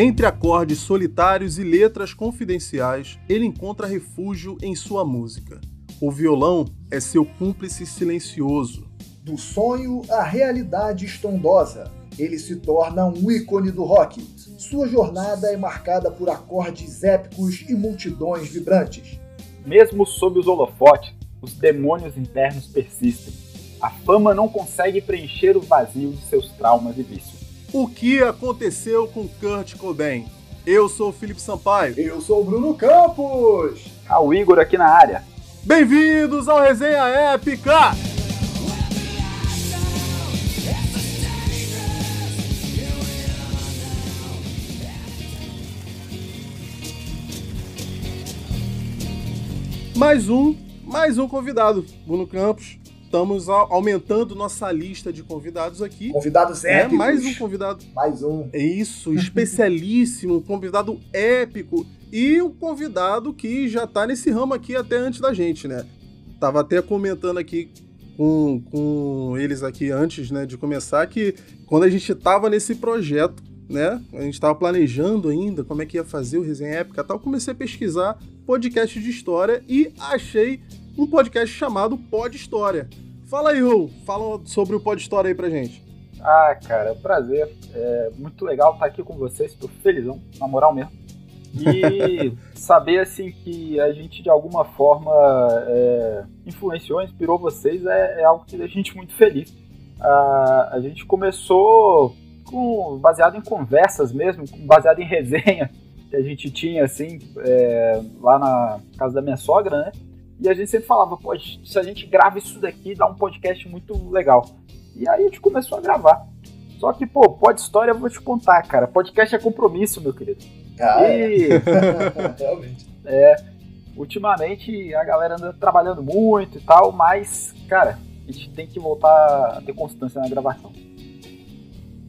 Entre acordes solitários e letras confidenciais, ele encontra refúgio em sua música. O violão é seu cúmplice silencioso. Do sonho à realidade estrondosa, ele se torna um ícone do rock. Sua jornada é marcada por acordes épicos e multidões vibrantes. Mesmo sob os holofotes, os demônios internos persistem. A fama não consegue preencher o vazio de seus traumas e vícios. O que aconteceu com Kurt Cobain? Eu sou o Felipe Sampaio. Eu sou o Bruno Campos. Ah, o Igor aqui na área. Bem-vindos ao Resenha Épica! Mais um, mais um convidado, Bruno Campos. Estamos aumentando nossa lista de convidados aqui. Convidados é, épicos. É, mais um convidado. Mais um. É isso, especialíssimo, convidado épico. E um convidado que já tá nesse ramo aqui até antes da gente, né? Tava até comentando aqui com, com eles aqui antes né, de começar que quando a gente tava nesse projeto, né? A gente tava planejando ainda como é que ia fazer o Resenha Épica e tal. Comecei a pesquisar podcast de história e achei um podcast chamado Pod História. Fala aí, Ru, fala sobre o Pod História aí pra gente. Ah, cara, prazer. É muito legal estar aqui com vocês, tô felizão, na moral mesmo. E saber, assim, que a gente de alguma forma é, influenciou, inspirou vocês é, é, algo que deixa a gente muito feliz. Ah, a gente começou com, baseado em conversas mesmo, baseado em resenha que a gente tinha, assim, é, lá na casa da minha sogra, né? E a gente sempre falava, pô, se a gente grava isso daqui, dá um podcast muito legal. E aí a gente começou a gravar. Só que, pô, pode história eu vou te contar, cara. Podcast é compromisso, meu querido. Ah, e... é. Realmente. É. Ultimamente a galera anda trabalhando muito e tal, mas, cara, a gente tem que voltar a ter constância na gravação.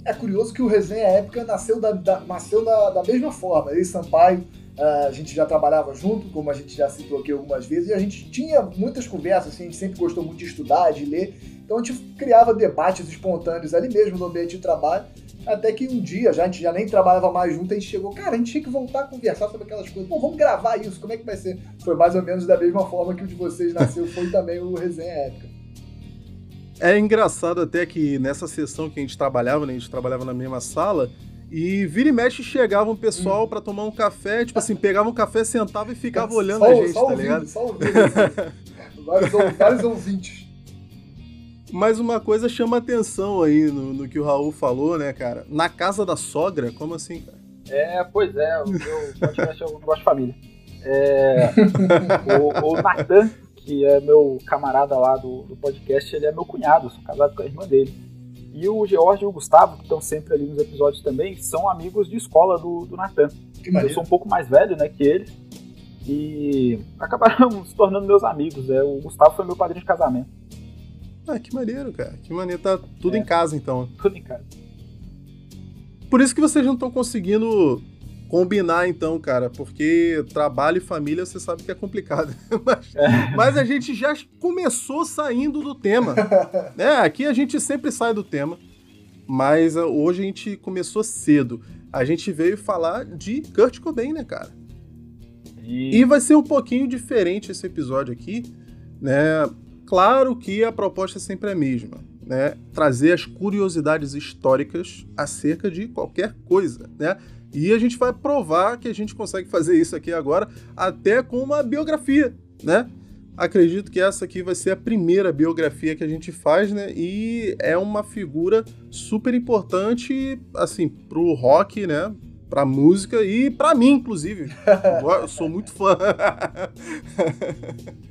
É curioso que o Resenha Épica nasceu da, da nasceu da, da mesma forma. Ele Sampaio a gente já trabalhava junto, como a gente já citou aqui algumas vezes, e a gente tinha muitas conversas, assim, a gente sempre gostou muito de estudar, de ler, então a gente criava debates espontâneos ali mesmo no ambiente de trabalho, até que um dia, já, a gente já nem trabalhava mais junto, a gente chegou, cara, a gente tinha que voltar a conversar sobre aquelas coisas, pô, vamos gravar isso, como é que vai ser? Foi mais ou menos da mesma forma que o de vocês nasceu, foi também o Resenha Épica. É engraçado até que nessa sessão que a gente trabalhava, né, a gente trabalhava na mesma sala, e vira e mexe chegava um pessoal hum. para tomar um café, tipo assim, pegava um café, sentava e ficava olhando só, a gente, tá ouvindo, ligado? Só ouvindo, vários, vários ouvintes. Mas uma coisa chama atenção aí no, no, que o Raul falou, né, cara? Na casa da sogra, como assim, cara? É, pois é, o meu podcast eu gosto de família. É, o, o Natan, que é meu camarada lá do, do podcast, ele é meu cunhado, sou casado com a irmã dele. E o George e o Gustavo, que estão sempre ali nos episódios também, são amigos de escola do, do Natan. Eu sou um pouco mais velho, né, que ele. E acabaram se tornando meus amigos. Né? O Gustavo foi meu padrinho de casamento. Ah, que maneiro, cara. Que maneiro. Tá tudo é, em casa, então. Tudo em casa. Por isso que vocês não estão conseguindo combinar, então, cara, porque trabalho e família você sabe que é complicado. mas, é. mas, a gente já começou saindo do tema. né? Aqui a gente sempre sai do tema, mas uh, hoje a gente começou cedo. A gente veio falar de Kurt Cobain, né, cara? E... e vai ser um pouquinho diferente esse episódio aqui, né? Claro que a proposta é sempre a mesma, né? Trazer as curiosidades históricas acerca de qualquer coisa, né? E a gente vai provar que a gente consegue fazer isso aqui agora, até com uma biografia, né? Acredito que essa aqui vai ser a primeira biografia que a gente faz, né? E é uma figura super importante, assim, pro rock, né? Pra música e pra mim, inclusive. Eu sou muito fã.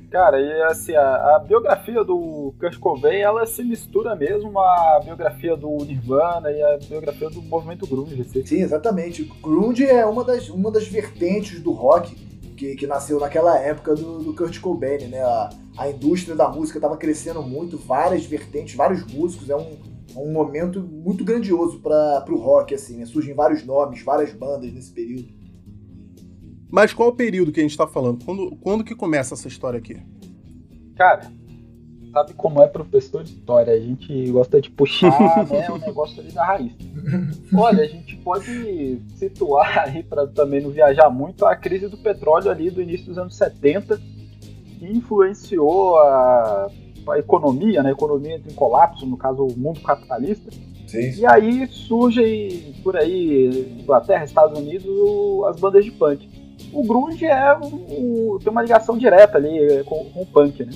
Cara, e assim, a, a, biografia do Kurt Cobain, ela se mistura mesmo à biografia do Nirvana e a biografia do movimento grunge. Assim. Sim, exatamente. Grunge é uma das, uma das vertentes do rock que, que nasceu naquela época do, do Kurt Cobain, né? A, a indústria da música estava crescendo muito, várias vertentes, vários músicos, é um, um momento muito grandioso para o rock, assim, né? Surgem vários nomes, várias bandas nesse período. Mas qual o período que a gente está falando? Quando, quando que começa essa história aqui? Cara, sabe como é professor de história? A gente gosta de puxar né, o negócio ali da raiz. Olha, a gente pode situar aí para também não viajar muito a crise do petróleo ali do início dos anos 70, que influenciou a, a economia, né? A economia entra em colapso, no caso o mundo capitalista. Sim. E aí surge por aí, Inglaterra, Estados Unidos, as bandas de punk. O grunge é um, um, tem uma ligação direta ali com, com o punk, né?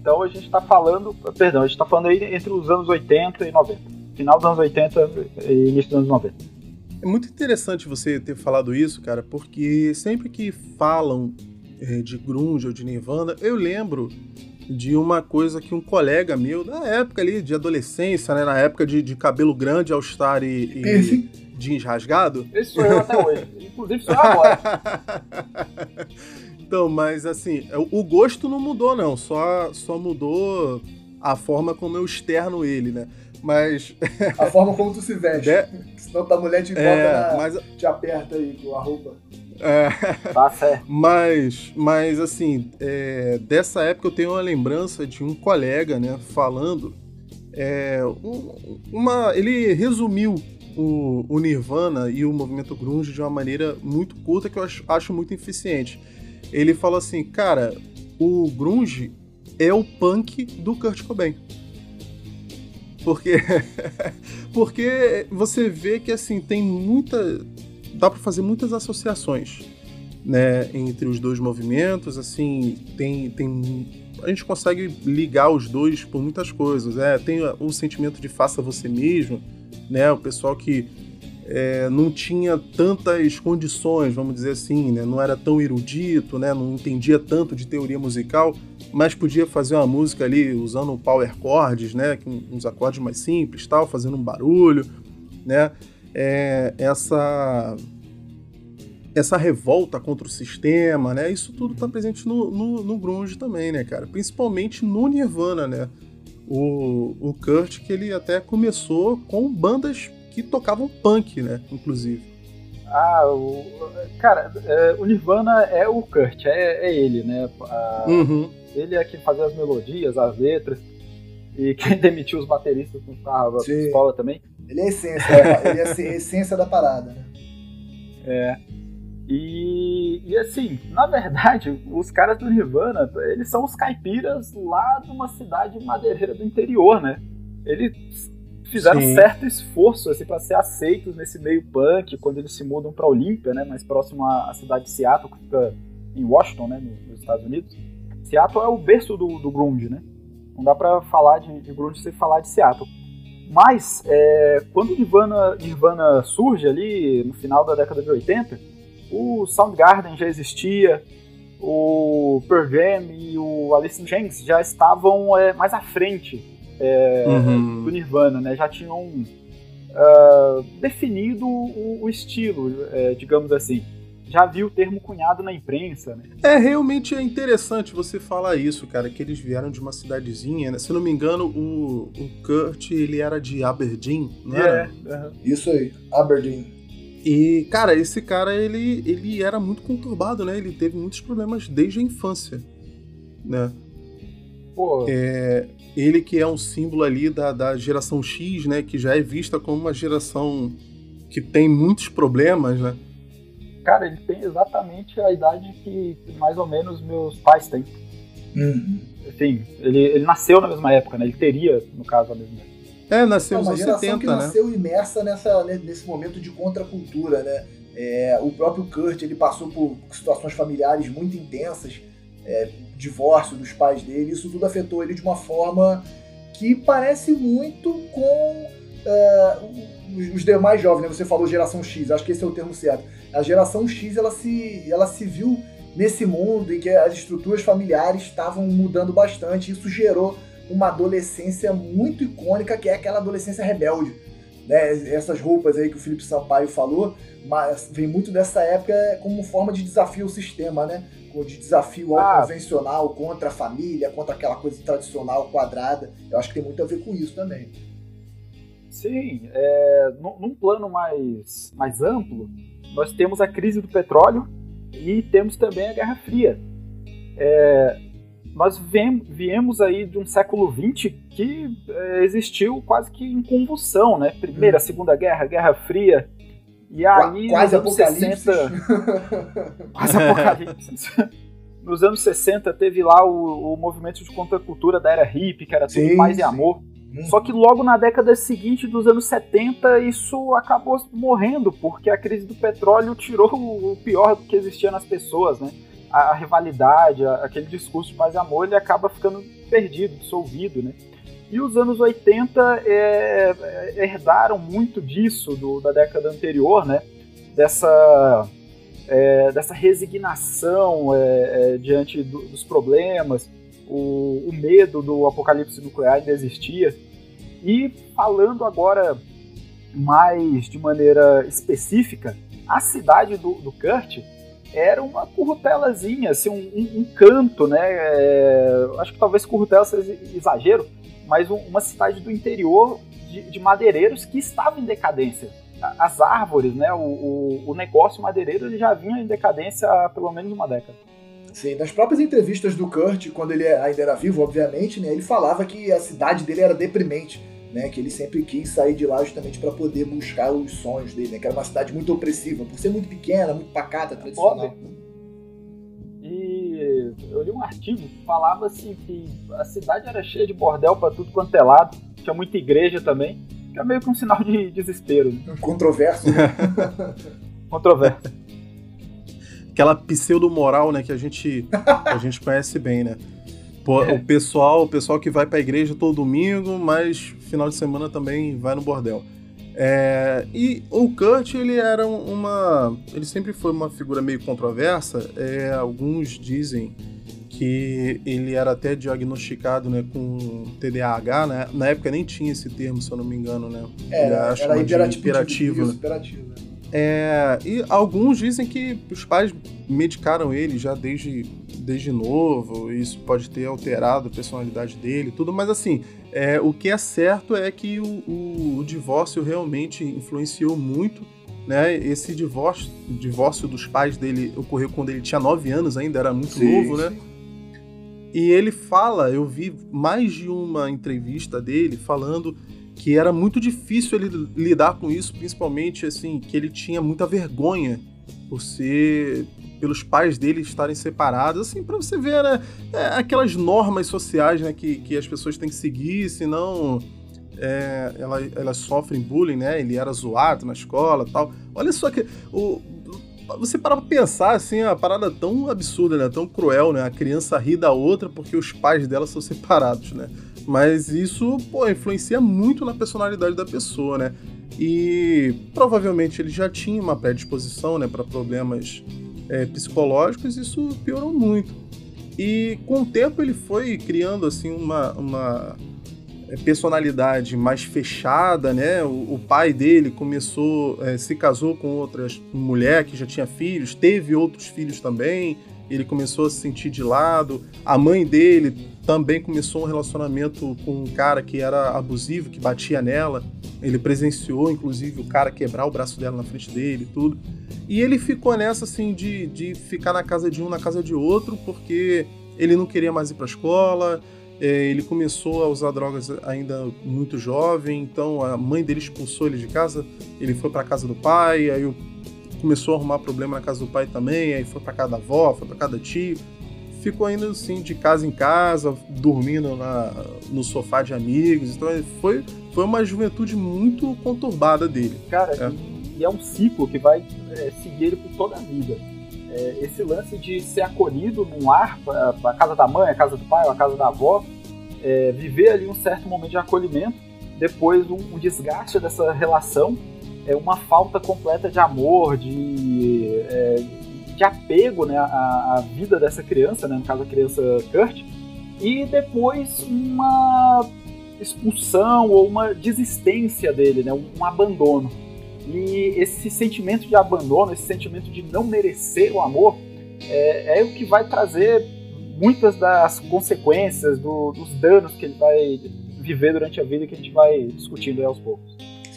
Então a gente está falando, perdão, a gente está falando aí entre os anos 80 e 90. Final dos anos 80 e início dos anos 90. É muito interessante você ter falado isso, cara, porque sempre que falam é, de grunge ou de Nirvana, eu lembro de uma coisa que um colega meu, na época ali de adolescência, né, na época de, de cabelo grande, All-Star e, e jeans rasgado. Esse sou eu até hoje. Inclusive sou eu agora. então, mas assim, o gosto não mudou, não. Só, só mudou a forma como eu externo ele, né? Mas. A forma como tu se veste. De... Senão tua mulher te bota é, na... mas... te aperta aí com a roupa. É, tá. Mas, mas assim, é, dessa época eu tenho uma lembrança de um colega, né, falando. É, um, uma, ele resumiu o, o, Nirvana e o movimento grunge de uma maneira muito curta que eu acho, acho muito eficiente. Ele falou assim, cara, o grunge é o punk do Kurt Cobain. Porque, porque você vê que assim tem muita dá para fazer muitas associações, né, entre os dois movimentos, assim, tem, tem a gente consegue ligar os dois por muitas coisas, é, tem o sentimento de faça você mesmo, né, o pessoal que é, não tinha tantas condições, vamos dizer assim, né, não era tão erudito, né, não entendia tanto de teoria musical, mas podia fazer uma música ali usando power chords, né, uns acordes mais simples, tal, fazendo um barulho, né, é, essa essa revolta contra o sistema, né? Isso tudo tá presente no, no, no, grunge também, né, cara? Principalmente no Nirvana, né? O, o Kurt, que ele até começou com bandas que tocavam punk, né? Inclusive. Ah, o, cara, é, o Nirvana é o Kurt, é, é ele, né? A, uhum. Ele é quem fazia as melodias, as letras, e quem demitiu os bateristas com carro, a pistola também. Ele é a essência, ele é a essência da parada, né? É. E, e, assim, na verdade, os caras do Nirvana, eles são os caipiras lá de uma cidade madeireira do interior, né? Eles fizeram Sim. certo esforço assim, para ser aceitos nesse meio punk quando eles se mudam para Olímpia, né? Mais próximo à, cidade de Seattle, que fica em Washington, né? Nos Estados Unidos. Seattle é o berço do, do grunge, né? Não dá para falar de, de grunge sem falar de Seattle. Mas, é, quando o Nirvana, Nirvana surge ali no final da década de 80, o Soundgarden já existia, o Pearl Jam e o Alice in Chains já estavam é, mais à frente é, uhum. do Nirvana, né? Já tinham uh, definido o, o estilo, é, digamos assim já vi o termo cunhado na imprensa, né? É, realmente é interessante você falar isso, cara, que eles vieram de uma cidadezinha, né? Se não me engano, o, o Kurt, ele era de Aberdeen, não é? É, Isso aí, Aberdeen. E, cara, esse cara, ele, ele era muito conturbado, né? Ele teve muitos problemas desde a infância, né? Pô. É, ele que é um símbolo ali da, da geração X, né? Que já é vista como uma geração que tem muitos problemas, né? Cara, ele tem exatamente a idade que mais ou menos meus pais têm. Uhum. Enfim, ele, ele nasceu na mesma época, né? Ele teria, no caso, a mesma época. É, nasceu nos anos 70, que né? nasceu imersa nessa, né, nesse momento de contracultura, né? É, o próprio Kurt, ele passou por situações familiares muito intensas, é, divórcio dos pais dele, isso tudo afetou ele de uma forma que parece muito com uh, os demais jovens, né? Você falou geração X, acho que esse é o termo certo a geração X ela se, ela se viu nesse mundo em que as estruturas familiares estavam mudando bastante. Isso gerou uma adolescência muito icônica, que é aquela adolescência rebelde. Né? Essas roupas aí que o Felipe Sampaio falou, mas vem muito dessa época como forma de desafio ao sistema, né? De desafio ao ah. convencional, contra a família, contra aquela coisa tradicional, quadrada. Eu acho que tem muito a ver com isso também. Sim, é, num plano mais, mais amplo, nós temos a crise do petróleo e temos também a Guerra Fria. É, nós viemos aí de um século XX que é, existiu quase que em convulsão, né? Primeira, hum. Segunda Guerra, Guerra Fria, e aí, quase nos anos 60. quase apocalipse. nos anos 60 teve lá o, o movimento de contracultura da era hippie, que era tudo sim, paz sim. e amor. Hum. Só que logo na década seguinte, dos anos 70, isso acabou morrendo, porque a crise do petróleo tirou o pior do que existia nas pessoas, né? A, a rivalidade, a, aquele discurso de paz e amor, ele acaba ficando perdido, dissolvido, né? E os anos 80 é, é, herdaram muito disso do, da década anterior, né? Dessa, é, dessa resignação é, é diante do, dos problemas, o, o, medo do apocalipse nuclear ainda existia. E falando agora mais de maneira específica, a cidade do, do Kurt era uma currutelazinha, assim, um, um, um canto, né? É, acho que talvez currutela seja exagero, mas um, uma cidade do interior de, de, madeireiros que estava em decadência. As árvores, né, o, o, o negócio madeireiro já vinha em decadência há pelo menos uma década. Sim, nas próprias entrevistas do Kurt, quando ele ainda era vivo, obviamente, né, ele falava que a cidade dele era deprimente, né, que ele sempre quis sair de lá justamente para poder buscar os sonhos dele, né, que era uma cidade muito opressiva, por ser muito pequena, muito pacata, tradicional. E eu li um artigo que falava assim que a cidade era cheia de bordel para tudo quanto é lado, tinha muita igreja também, que é meio que um sinal de desespero. Né? Controverso. Né? Controverso. Aquela pseudo-moral, né, que a gente, a gente conhece bem, né? Pô, é. O pessoal, o pessoal que vai para a igreja todo domingo, mas final de semana também vai no bordel. É, e o Kurt, ele era uma. Ele sempre foi uma figura meio controversa. É, alguns dizem que ele era até diagnosticado né, com TDAH, né? Na época nem tinha esse termo, se eu não me engano, né? Era, era hiperativo. hiperativo, hiperativo né? É, e alguns dizem que os pais medicaram ele já desde, desde novo, isso pode ter alterado a personalidade dele tudo, mas assim, é, o que é certo é que o, o, o, divórcio realmente influenciou muito. Né? Esse divórcio, divórcio dos pais dele ocorreu quando ele tinha 9 anos ainda, era muito sim, novo, né? E ele fala, eu vi mais de uma entrevista dele falando que era muito difícil ele lidar com isso, principalmente assim, que ele tinha muita vergonha por ser pelos pais dele estarem separados, assim, para você ver, né, é, aquelas normas sociais, né, que, que as pessoas têm que seguir, senão é, ela, elas sofrem bullying, né, ele era zoado na escola tal. Olha só que, o, você para pra pensar, assim, a parada tão absurda, né, tão cruel, né, a criança ri da outra porque os pais dela são separados, né. Mas isso, pô, influencia muito na personalidade da pessoa, né? E provavelmente ele já tinha uma predisposição, né, para problemas é, psicológicos, isso piorou muito. E com o tempo ele foi criando assim uma, uma é, personalidade mais fechada, né? O, o pai dele começou, é, se casou com outra mulher que já tinha filhos, teve outros filhos também. Ele começou a se sentir de lado. A mãe dele também começou um relacionamento com um cara que era abusivo, que batia nela. Ele presenciou, inclusive, o cara quebrar o braço dela na frente dele e tudo. E ele ficou nessa, assim, de, de ficar na casa de um, na casa de outro, porque ele não queria mais ir pra escola, é, ele começou a usar drogas ainda muito jovem, então a mãe dele expulsou ele de casa, ele foi para casa do pai, aí começou a arrumar problema na casa do pai também, aí foi para casa da avó, foi para casa da tio. Ficou indo assim de casa em casa, dormindo na, no sofá de amigos. Então foi, foi uma juventude muito conturbada dele. Cara, é. E, e é um ciclo que vai é, seguir ele por toda a vida. É, esse lance de ser acolhido num lar, a casa da mãe, a casa do pai, a casa da avó, é, viver ali um certo momento de acolhimento, depois um, um desgaste dessa relação é uma falta completa de amor, de, é, de apego né, à, à, vida dessa criança, né, no caso a criança Kurt, e depois uma expulsão ou uma desistência dele, né, um, abandono. E esse sentimento de abandono, esse sentimento de não merecer o amor, é, é o que vai trazer muitas das consequências, do, dos danos que ele vai viver durante a vida que a gente vai discutindo aos poucos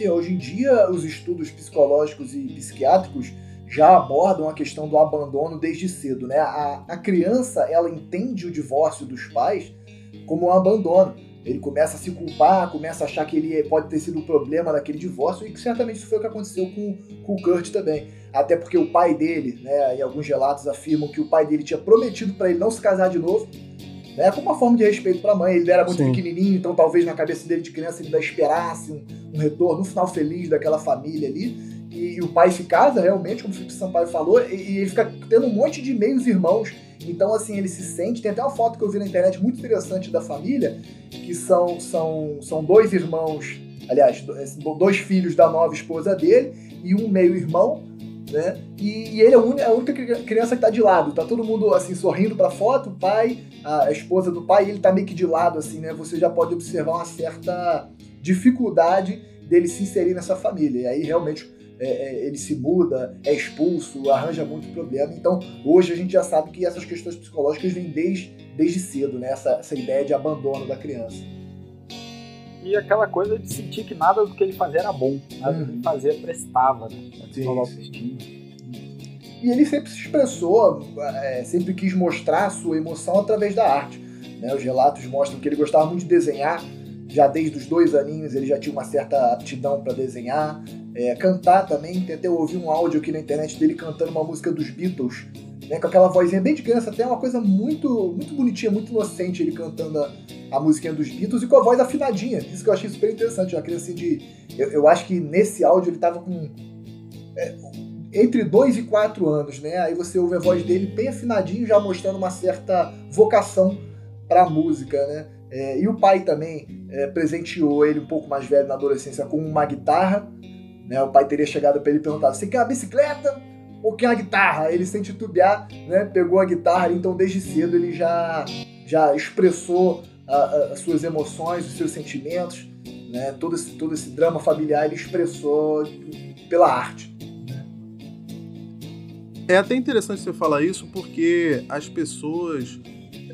hoje em dia os estudos psicológicos e psiquiátricos já abordam a questão do abandono desde cedo, né? A, a criança, ela entende o divórcio dos pais como um abandono. Ele começa a se culpar, começa a achar que ele pode ter sido o problema daquele divórcio, e que certamente isso foi o que aconteceu com, com o Kurt também. Até porque o pai dele, né, e alguns relatos afirmam que o pai dele tinha prometido para ele não se casar de novo, né, como uma forma de respeito para a mãe. Ele era muito Sim. pequenininho, então talvez na cabeça dele de criança ele ainda esperasse um, um retorno, um final feliz daquela família ali. E, e, o pai se casa realmente, como o Felipe Sampaio falou, e, e ele fica tendo um monte de meios irmãos então, assim, ele se sente. Tem até uma foto que eu vi na internet muito interessante da família, que são, são, são dois irmãos, aliás, dois filhos da nova esposa dele e um meio-irmão, né? E, e, ele é a única, a única criança que tá de lado. Tá todo mundo, assim, sorrindo pra foto, o pai, a, a esposa do pai, ele tá meio que de lado, assim, né? Você já pode observar uma certa dificuldade dele se inserir nessa família. E aí, realmente é, é, ele se muda, é expulso, arranja muito problema. Então, hoje a gente já sabe que essas questões psicológicas vêm desde, desde cedo, né? essa, essa ideia de abandono da criança. E aquela coisa de sentir que nada do que ele fazia era bom, nada do que ele uhum. fazia prestava, né? Sim. E ele sempre se expressou, é, sempre quis mostrar a sua emoção através da arte. Né? Os relatos mostram que ele gostava muito de desenhar, já desde os dois aninhos ele já tinha uma certa aptidão para desenhar, é, cantar também. Tentei ouvir um áudio aqui na internet dele cantando uma música dos Beatles, né, com aquela vozinha bem de criança, até uma coisa muito muito bonitinha, muito inocente ele cantando a, a musiquinha dos Beatles e com a voz afinadinha. Isso que eu achei super interessante. Uma criança assim de. Eu, eu acho que nesse áudio ele tava com. É, entre 2 e 4 anos, né? Aí você ouve a voz dele bem afinadinho, já mostrando uma certa vocação para música, né? É, e o pai também é, presenteou ele um pouco mais velho na adolescência com uma guitarra. Né? O pai teria chegado para ele e perguntado: Você quer uma bicicleta ou quer uma guitarra? Ele, sem titubear, né, pegou a guitarra. Então, desde cedo, ele já, já expressou as suas emoções, os seus sentimentos. Né? Todo, esse, todo esse drama familiar ele expressou pela arte. É até interessante você falar isso porque as pessoas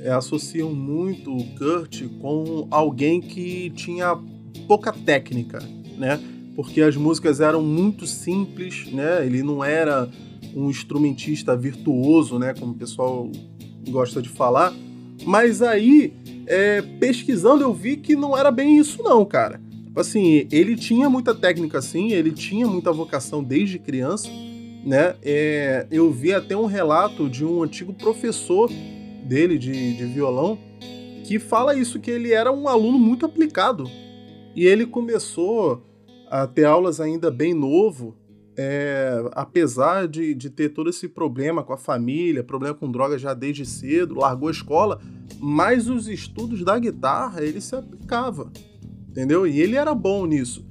associam muito o Kurt com alguém que tinha pouca técnica, né? Porque as músicas eram muito simples, né? Ele não era um instrumentista virtuoso, né? Como o pessoal gosta de falar. Mas aí, é, pesquisando, eu vi que não era bem isso, não, cara. Assim, ele tinha muita técnica, sim, ele tinha muita vocação desde criança, né? É, eu vi até um relato de um antigo professor dele de, de violão que fala isso, que ele era um aluno muito aplicado. E ele começou a ter aulas ainda bem novo, é, apesar de, de ter todo esse problema com a família, problema com droga já desde cedo, largou a escola, mas os estudos da guitarra ele se aplicava, entendeu? E ele era bom nisso.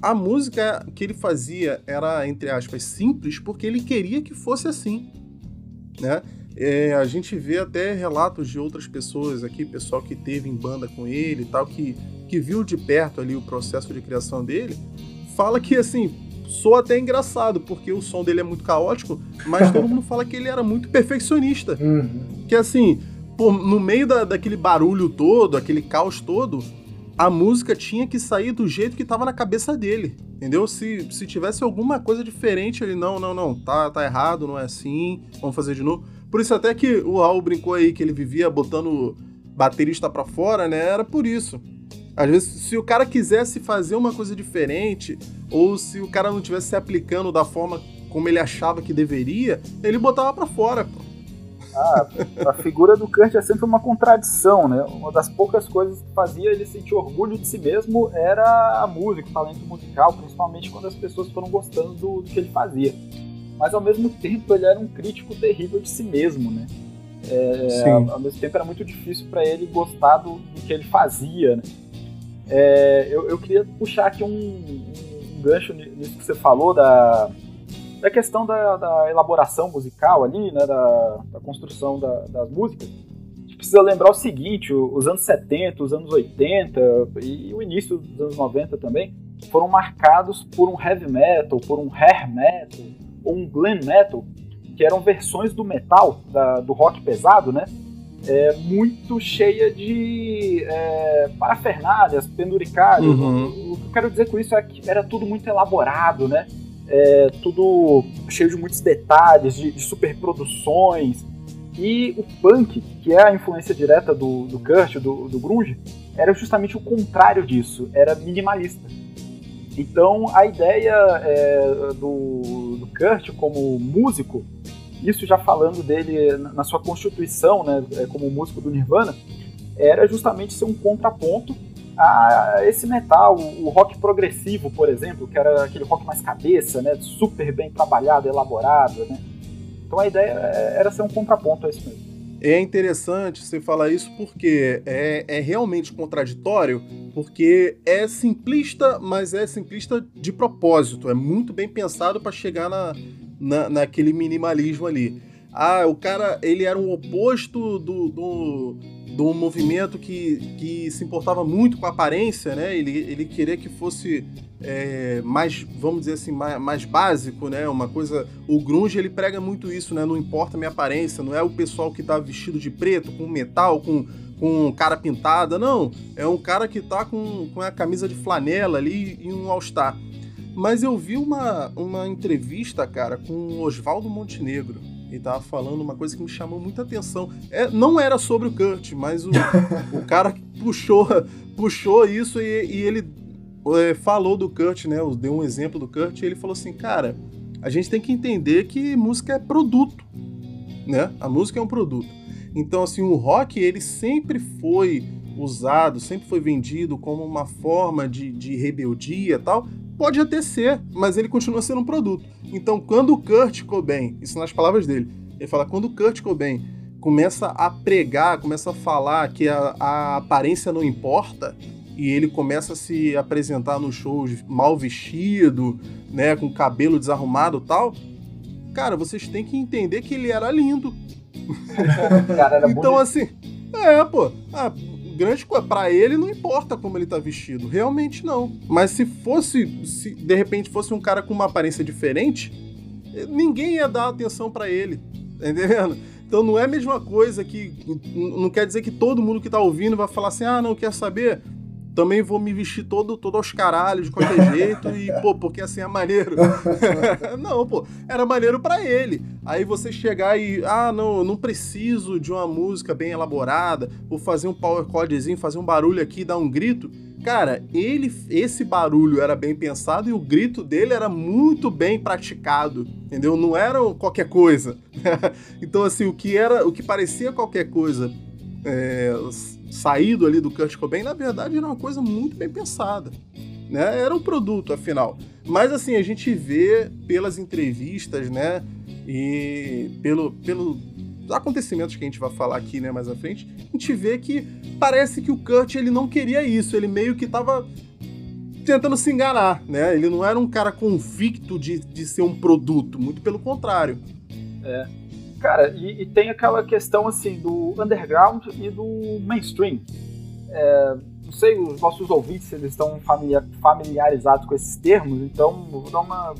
A música que ele fazia era, entre aspas, simples porque ele queria que fosse assim, né? É, a gente vê até relatos de outras pessoas aqui, pessoal que teve em banda com ele e tal, que, que viu de perto ali o processo de criação dele, fala que assim, soa até engraçado, porque o som dele é muito caótico, mas todo mundo fala que ele era muito perfeccionista. Uhum. Que assim, por, no meio da, daquele barulho todo, aquele caos todo, a música tinha que sair do jeito que estava na cabeça dele, entendeu? Se, se tivesse alguma coisa diferente, ele, não, não, não, tá, tá errado, não é assim, vamos fazer de novo. Por isso até que o Raul brincou aí que ele vivia botando baterista para fora, né? Era por isso. Às vezes, se o cara quisesse fazer uma coisa diferente, ou se o cara não tivesse se aplicando da forma como ele achava que deveria, ele botava para fora, pô. Ah, a figura do Kurt é sempre uma contradição, né? Uma das poucas coisas que fazia ele sentir orgulho de si mesmo era a música, o talento musical, principalmente quando as pessoas foram gostando do, do que ele fazia mas ao mesmo tempo ele era um crítico terrível de si mesmo, né? É, ao, ao, mesmo tempo era muito difícil para ele gostar do, do, que ele fazia, né? É, eu, eu, queria puxar aqui um, um, gancho nisso que você falou da, da questão da, da elaboração musical ali, né? Da, da construção da, das músicas. Precisa lembrar o seguinte, os anos 70, os anos 80 e o início dos anos 90 também foram marcados por um heavy metal, por um hair metal, um glam metal, que eram versões do metal, da, do rock pesado, né? É, muito cheia de é, parafernálias, penduricalhos. Uhum. O, o, que eu quero dizer com isso é que era tudo muito elaborado, né? é, tudo cheio de muitos detalhes, de, de superproduções. E o punk, que é a influência direta do, do Kurt, do, do grunge, era justamente o contrário disso, era minimalista. Então a ideia é, do, do Kurt como músico, isso já falando dele na sua constituição, né, é, como músico do Nirvana, era justamente ser um contraponto a esse metal, o rock progressivo, por exemplo, que era aquele rock mais cabeça, né, super bem trabalhado, elaborado, né. Então a ideia era ser um contraponto a isso mesmo. É interessante você falar isso porque é, é realmente contraditório, porque é simplista, mas é simplista de propósito. É muito bem pensado para chegar na, na, naquele minimalismo ali. Ah, o cara, ele era um oposto do, do, do movimento que, que se importava muito com a aparência, né? Ele, ele queria que fosse é, mais, vamos dizer assim, mais, mais, básico, né? Uma coisa. O grunge ele prega muito isso, né? Não importa a minha aparência, não é o pessoal que tá vestido de preto, com metal, com, com cara pintada, não. É um cara que tá com, com a camisa de flanela ali e um all-star. Mas eu vi uma, uma entrevista, cara, com o Oswaldo Montenegro. Ele tava falando uma coisa que me chamou muita atenção. É, não era sobre o Kurt, mas o, o cara puxou, puxou isso e, e ele é, falou do Kurt, né? Deu um exemplo do Kurt e ele falou assim, cara, a gente tem que entender que música é produto, né? A música é um produto. Então, assim, o rock, ele sempre foi usado, sempre foi vendido como uma forma de, de rebeldia e tal. Pode até ser, mas ele continua sendo um produto. Então, quando o Kurt Cobain, isso nas palavras dele, ele fala, quando o Kurt Cobain começa a pregar, começa a falar que a, a aparência não importa, e ele começa a se apresentar nos shows mal vestido, né, com cabelo desarrumado tal, cara, vocês têm que entender que ele era lindo. Cara, era então, bonito. assim, é, pô, a grande coisa, pra ele não importa como ele tá vestido, realmente não. Mas se fosse, se de repente fosse um cara com uma aparência diferente, ninguém ia dar atenção para ele, tá entendendo? Então não é a mesma coisa que. Não quer dizer que todo mundo que tá ouvindo vai falar assim: ah, não quer saber? Também vou me vestir todo, todo aos caralhos, de qualquer jeito, e, pô, porque assim é maneiro. não, pô, era maneiro para ele. Aí você chegar e, ah, não, não preciso de uma música bem elaborada, vou fazer um power chordzinho, fazer um barulho aqui, dar um grito. Cara, ele, esse barulho era bem pensado e o grito dele era muito bem praticado, entendeu? Não era qualquer coisa. então, assim, o que era, o que parecia qualquer coisa, é, saído ali do Kurt Cobain, na verdade era uma coisa muito bem pensada. Né? Era um produto, afinal. Mas assim, a gente vê pelas entrevistas, né? E pelo, pelo acontecimentos que a gente vai falar aqui né, mais à frente, a gente vê que parece que o Kurt ele não queria isso, ele meio que estava tentando se enganar, né? Ele não era um cara convicto de, de ser um produto, muito pelo contrário. É. Cara, e, e, tem aquela questão assim do underground e do mainstream. É, não sei, os nossos ouvintes eles estão familiarizados com esses termos, então eu vou dar uma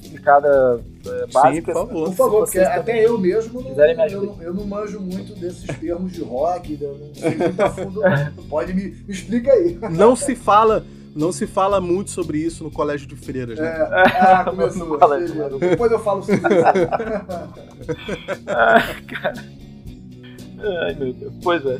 explicada é, básica. Sim, por favor, por favor porque até eu mesmo não, eu, não, eu não manjo muito desses termos de rock, eu não sei muito a fundo. Pode me, me explica aí. Não se fala não se fala muito sobre isso no colégio de freiras, né? É, ah, começou. Depois eu falo sobre isso. ah, cara. Ai, meu Deus. Pois é.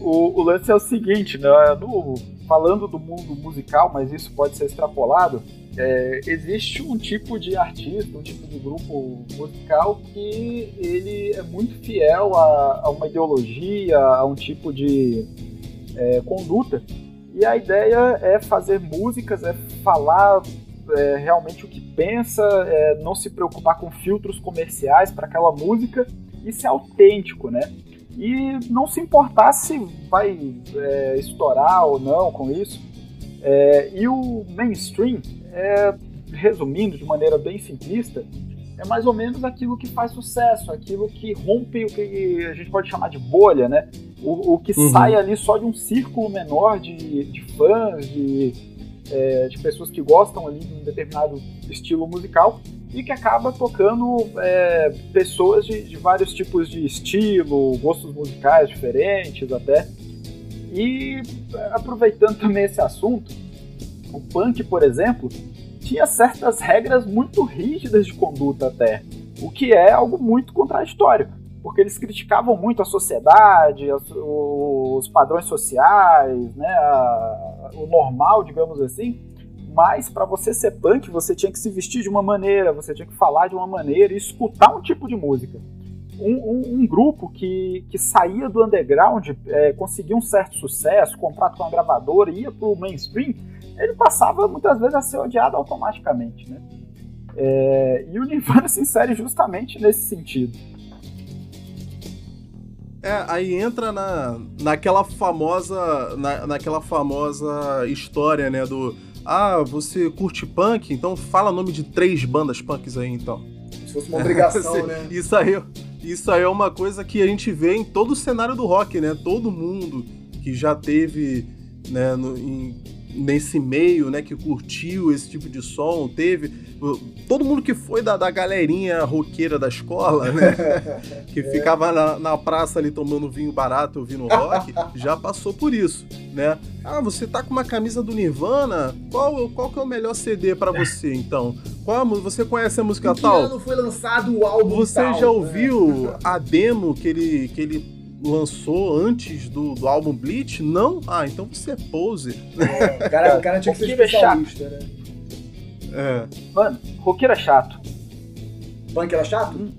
O, o lance é o seguinte, né? No, falando do mundo musical, mas isso pode ser extrapolado, é, existe um tipo de artista, um tipo de grupo musical que ele é muito fiel a, a uma ideologia, a um tipo de é, conduta e a ideia é fazer músicas, é falar é, realmente o que pensa, é, não se preocupar com filtros comerciais para aquela música e ser autêntico, né? E não se importar se vai é, estourar ou não com isso. É, e o mainstream, é, resumindo de maneira bem simplista, é mais ou menos aquilo que faz sucesso, aquilo que rompe o que a gente pode chamar de bolha, né? O, o que uhum. sai ali só de um círculo menor de, de fãs, de, é, de pessoas que gostam ali de um determinado estilo musical e que acaba tocando é, pessoas de, de, vários tipos de estilo, gostos musicais diferentes até. E aproveitando também esse assunto, o punk, por exemplo, tinha certas regras muito rígidas de conduta até, o que é algo muito contraditório, porque eles criticavam muito a sociedade, os padrões sociais, né, a, o normal, digamos assim, mas para você ser punk, você tinha que se vestir de uma maneira, você tinha que falar de uma maneira e escutar um tipo de música. Um, um, um grupo que, que saía do underground, é, conseguia um certo sucesso, contrato com a gravadora, ia para o mainstream, ele passava muitas vezes a ser odiado automaticamente. Né? É, e o Nirvana se insere justamente nesse sentido. É, aí entra na, naquela famosa na, naquela famosa história, né, do ah, você curte punk? Então fala o nome de três bandas punks aí, então. Se fosse uma obrigação, né? Isso aí, isso aí é uma coisa que a gente vê em todo o cenário do rock, né? Todo mundo que já teve né, no, em, nesse meio, né, que curtiu esse tipo de som, teve todo mundo que foi da, da galerinha roqueira da escola, né, que é. ficava na, na, praça ali tomando vinho barato, ouvindo rock, já passou por isso, né? Ah, você tá com uma camisa do Nirvana? Qual, qual que é o melhor CD para você, então? Qual, você conhece a música em que tal? ano foi lançado o álbum Você tal, já né? ouviu né? a demo que ele, que ele lançou antes do, do álbum Bleach? Não? Ah, então você é pose. É, o cara, o cara tinha que ser especialista, né? É. Mano, roqueiro é chato. Punk era chato? Hum.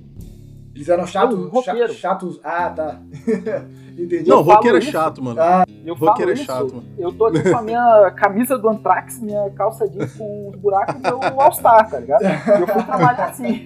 Eles eram chatos? Roqueiro. Chatos. Ah, tá. Entendi. Não, roqueiro é chato, mano. Ah, eu roqueiro é chato, mano. Eu tô aqui com a minha camisa do Anthrax, minha calça jeans com os buracos do All-Star, tá ligado? E eu fui trabalhar assim.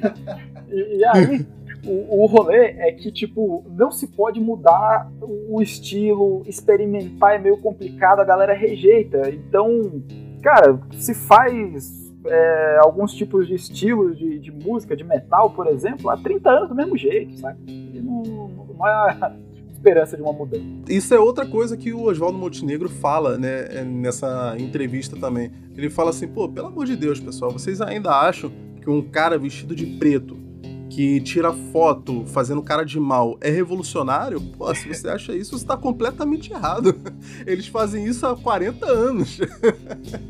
E, e aí, o, o rolê é que, tipo, não se pode mudar o estilo, experimentar é meio complicado, a galera rejeita. Então, cara, se faz é, alguns tipos de estilos de, de, música, de metal, por exemplo, há 30 anos do mesmo jeito, sabe? E não, não há esperança de uma mudança. Isso é outra coisa que o Oswaldo Montenegro fala, né, é, nessa entrevista também. Ele fala assim, pô, pelo amor de Deus, pessoal, vocês ainda acham que um cara vestido de preto que tira foto fazendo cara de mal é revolucionário, pô, se você acha isso, você tá completamente errado. Eles fazem isso há 40 anos.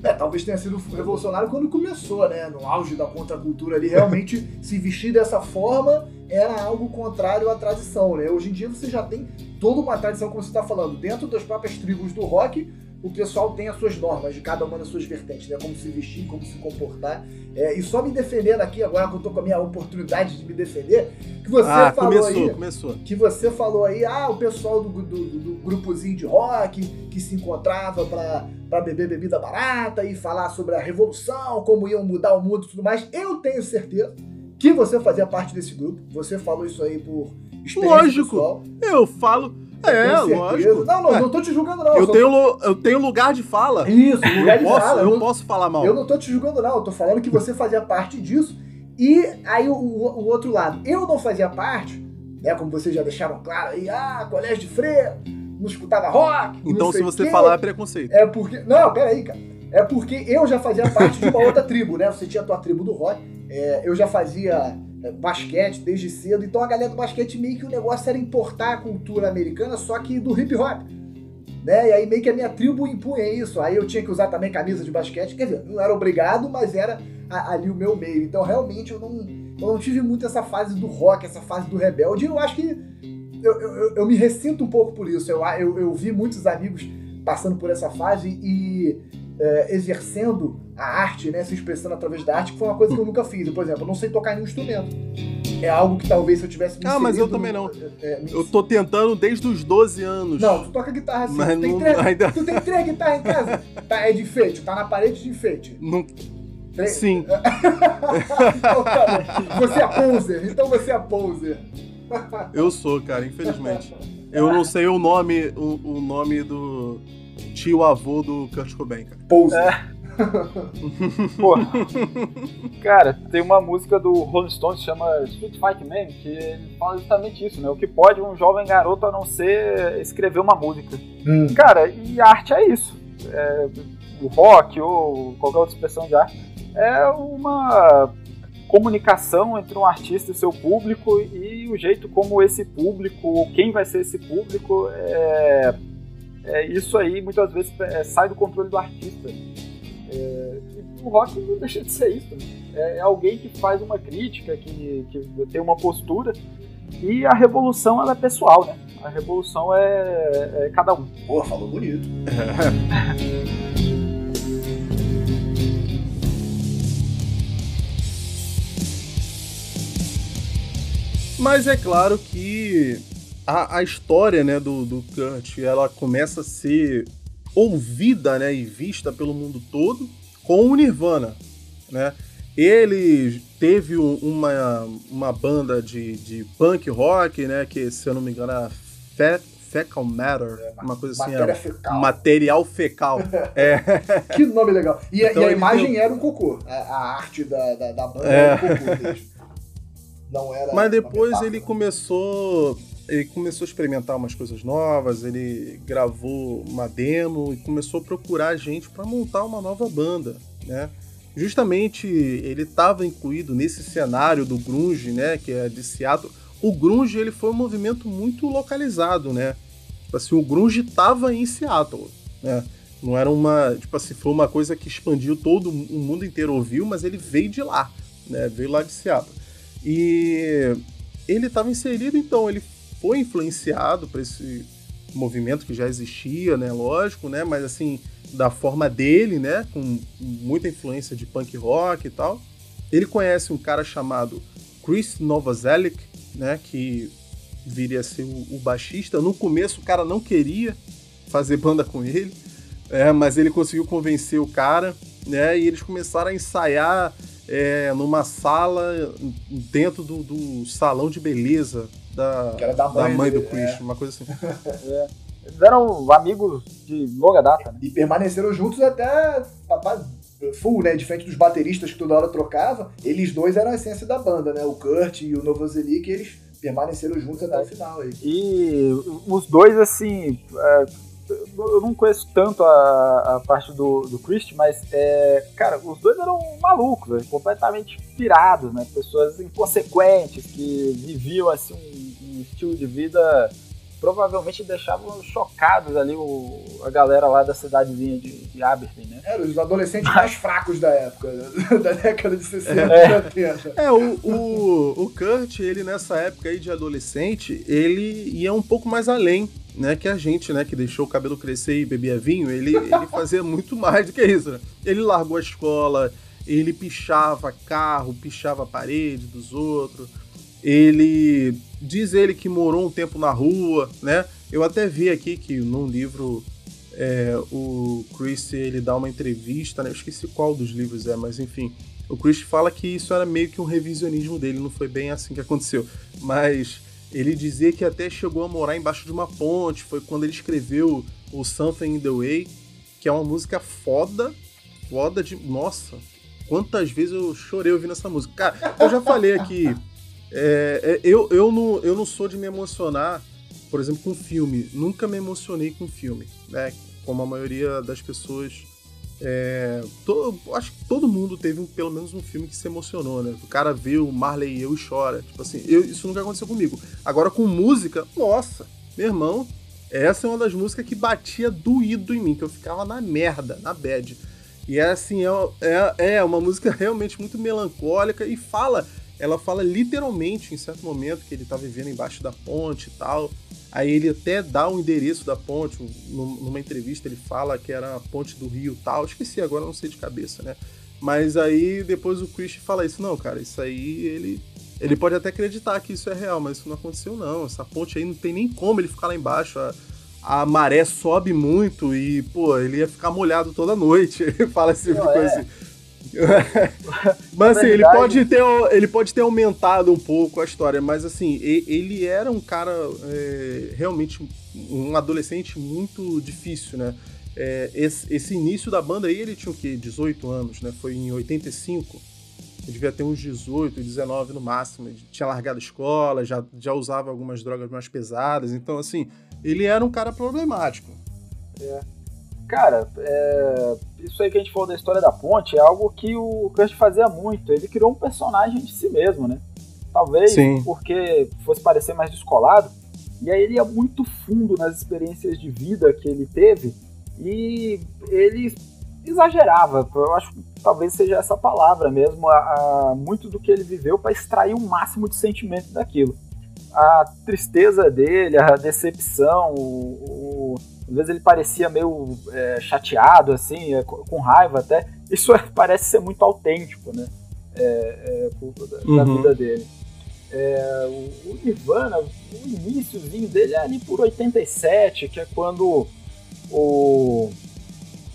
É, talvez tenha sido revolucionário quando começou, né? No auge da contracultura ali, realmente se vestir dessa forma era algo contrário à tradição, né? Hoje em dia você já tem toda uma tradição, como você está falando, dentro das próprias tribos do rock, o pessoal tem as suas normas de cada uma das suas vertentes, né? Como se vestir, como se comportar. É, e só me defendendo aqui, agora que eu tô com a minha oportunidade de me defender, que você ah, falou começou, aí. Começou. Que você falou aí, ah, o pessoal do, do, do grupozinho de rock que se encontrava para beber bebida barata e falar sobre a revolução, como iam mudar o mundo e tudo mais. Eu tenho certeza que você fazia parte desse grupo. Você falou isso aí por experiência Lógico. Pessoal. Eu falo é, lógico. Não, não, é. não tô te julgando, não. Eu, tenho, tô... eu tenho lugar de fala. Isso, lugar eu de posso, fala. Eu, não, posso falar mal. Eu não tô te julgando, não. Eu tô falando que você fazia parte disso. E aí o, o, outro lado, eu não fazia parte, né? Como vocês já deixaram claro aí, ah, colégio de freio, não escutava rock. Então, se você quê. falar é preconceito. É porque. Não, peraí, cara. É porque eu já fazia parte de uma outra tribo, né? Você tinha a tua tribo do rock. É, eu já fazia basquete desde cedo. Então a galera do basquete meio que o negócio era importar a cultura americana, só que do hip hop. Né? E aí meio que a minha tribo impunha isso. Aí eu tinha que usar também camisa de basquete, quer dizer, não era obrigado, mas era ali o meu meio. Então realmente eu não, eu não tive muito essa fase do rock, essa fase do rebelde. Eu acho que eu, eu, eu me ressinto um pouco por isso. Eu, eu, eu vi muitos amigos passando por essa fase e é, exercendo a arte, né, se expressando através da arte, que foi uma coisa que eu nunca fiz. Por exemplo, eu não sei tocar nenhum instrumento. É algo que talvez se eu tivesse me Ah, mas eu também não. É, eu tô tentando desde os 12 anos. Não, tu toca guitarra assim. Mas tu, tem não, três, ainda... tu tem três guitarras em casa? tá, é de enfeite, tá na parede de enfeite. Não... Três? Sim. então, tá você é poser. Então você é poser. eu sou, cara, infelizmente. Eu não sei o nome, o, o nome do tio avô do Kurt Cobain, cara. Pose. É. Pô, cara, tem uma música do Rolling Stones que chama Street Fight Man, que ele fala justamente isso, né? O que pode um jovem garoto a não ser escrever uma música. Hum. Cara, e arte é isso. É, o rock ou qualquer outra expressão de arte é uma comunicação entre um artista e seu público e o jeito como esse público, quem vai ser esse público, é, é, isso aí muitas vezes é, sai do controle do artista. É, o rock não deixa de ser isso. É, é, alguém que faz uma crítica, que, que tem uma postura. E a revolução ela é pessoal, né? A revolução é, é cada um. Pô, falou bonito. Mas é claro que a, a história né, do, do Kurt ela começa a ser ouvida né, e vista pelo mundo todo com o Nirvana. Né? Ele teve uma, uma banda de, de punk rock, né, que se eu não me engano era Fat, Fecal Matter, é, uma coisa assim. Matéria fecal. Material fecal. é. Que nome legal. E, então, e a imagem era um cocô. A, a arte da, da, da banda é. era um cocô mesmo. Não era. Mas depois ele começou. Ele começou a experimentar umas coisas novas, ele gravou uma demo e começou a procurar gente para montar uma nova banda, né? Justamente ele estava incluído nesse cenário do grunge, né, que é de Seattle. O grunge ele foi um movimento muito localizado, né? Tipo assim, o grunge estava em Seattle, né? Não era uma, tipo assim, foi uma coisa que expandiu todo o mundo inteiro ouviu, mas ele veio de lá, né? Veio lá de Seattle. E ele estava inserido, então, ele foi influenciado por esse movimento que já existia, né? Lógico, né? Mas assim, da forma dele, né? Com muita influência de punk rock e tal. Ele conhece um cara chamado Chris Novoselic, né? Que viria a ser o, o baixista. No começo o cara não queria fazer banda com ele, é, mas ele conseguiu convencer o cara, né? E eles começaram a ensaiar é, numa sala dentro do, do, salão de beleza da, da mãe, da mãe do Chris, é. uma coisa assim. É. Eles eram amigos de longa data. Né? E permaneceram juntos até full, né? Diferente dos bateristas que toda hora trocava, eles dois eram a essência da banda, né? O Kurt e o Novoselic, eles permaneceram juntos até o final. Aí. E os dois, assim, é, eu não conheço tanto a, a parte do, do Christ, mas, é, cara, os dois eram malucos, completamente pirados, né? Pessoas inconsequentes que viviam, assim, um, um estilo de vida provavelmente deixavam chocados ali o, a galera lá da cidadezinha de, de Aberdeen, né? Eram os adolescentes mais fracos da época, da década de 60 é. 70. É, o, o, o Kurt, ele nessa época aí de adolescente, ele ia um pouco mais além né, que a gente, né, que deixou o cabelo crescer e bebia vinho, ele, ele fazia muito mais do que isso, né? Ele largou a escola, ele pichava carro, pichava a parede dos outros. Ele diz ele que morou um tempo na rua, né? Eu até vi aqui que num livro é, o Chris ele dá uma entrevista, né? Eu esqueci qual dos livros é, mas enfim, o Chris fala que isso era meio que um revisionismo dele, não foi bem assim que aconteceu, mas ele dizia que até chegou a morar embaixo de uma ponte. Foi quando ele escreveu o Something in the Way, que é uma música foda, foda de. Nossa, quantas vezes eu chorei ouvindo essa música. Cara, eu já falei aqui. É, é, eu, eu, não, eu não sou de me emocionar, por exemplo, com filme. Nunca me emocionei com filme, né? Como a maioria das pessoas é, todo, acho que todo mundo teve um, pelo menos um filme que se emocionou, né? O cara vê o Marley e eu e chora. Tipo assim, eu, isso nunca aconteceu comigo. Agora com música, nossa, meu irmão, essa é uma das músicas que batia doído em mim, que eu ficava na merda, na bad. E é assim, é, é, é uma música realmente muito melancólica e fala, ela fala literalmente em certo momento que ele tá vivendo embaixo da ponte e tal. Aí ele até dá o endereço da ponte, numa entrevista ele fala que era a ponte do Rio tal, esqueci agora, não sei de cabeça, né? Mas aí depois o Chris fala isso, não, cara, isso aí ele ele pode até acreditar que isso é real, mas isso não aconteceu não. Essa ponte aí não tem nem como ele ficar lá embaixo. A, a maré sobe muito e, pô, ele ia ficar molhado toda noite. Ele fala esse tipo de coisa é. assim. mas assim, ele pode, ter, ele pode ter aumentado um pouco a história, mas assim, ele era um cara é, realmente um adolescente muito difícil, né? É, esse, esse, início da banda aí, ele tinha o quê? 18 anos, né? Foi em 85. Ele devia ter uns 18, 19 no máximo. Ele tinha largado a escola, já, já usava algumas drogas mais pesadas. Então, assim, ele era um cara problemático. É. Cara, é, isso aí que a gente falou da história da ponte é algo que o Kurt fazia muito. Ele criou um personagem de si mesmo, né? Talvez Sim. porque fosse parecer mais descolado. E aí ele ia muito fundo nas experiências de vida que ele teve. E ele exagerava. Eu acho que talvez seja essa palavra mesmo, a, a, muito do que ele viveu para extrair o máximo de sentimento daquilo. A tristeza dele, a decepção, o, o, às vezes ele parecia meio é, chateado, assim, é, com raiva até. Isso parece ser muito autêntico, né? É, é da, uhum. da, vida dele. É, o, o Nirvana, o iníciozinho dele é ali por 87, que é quando o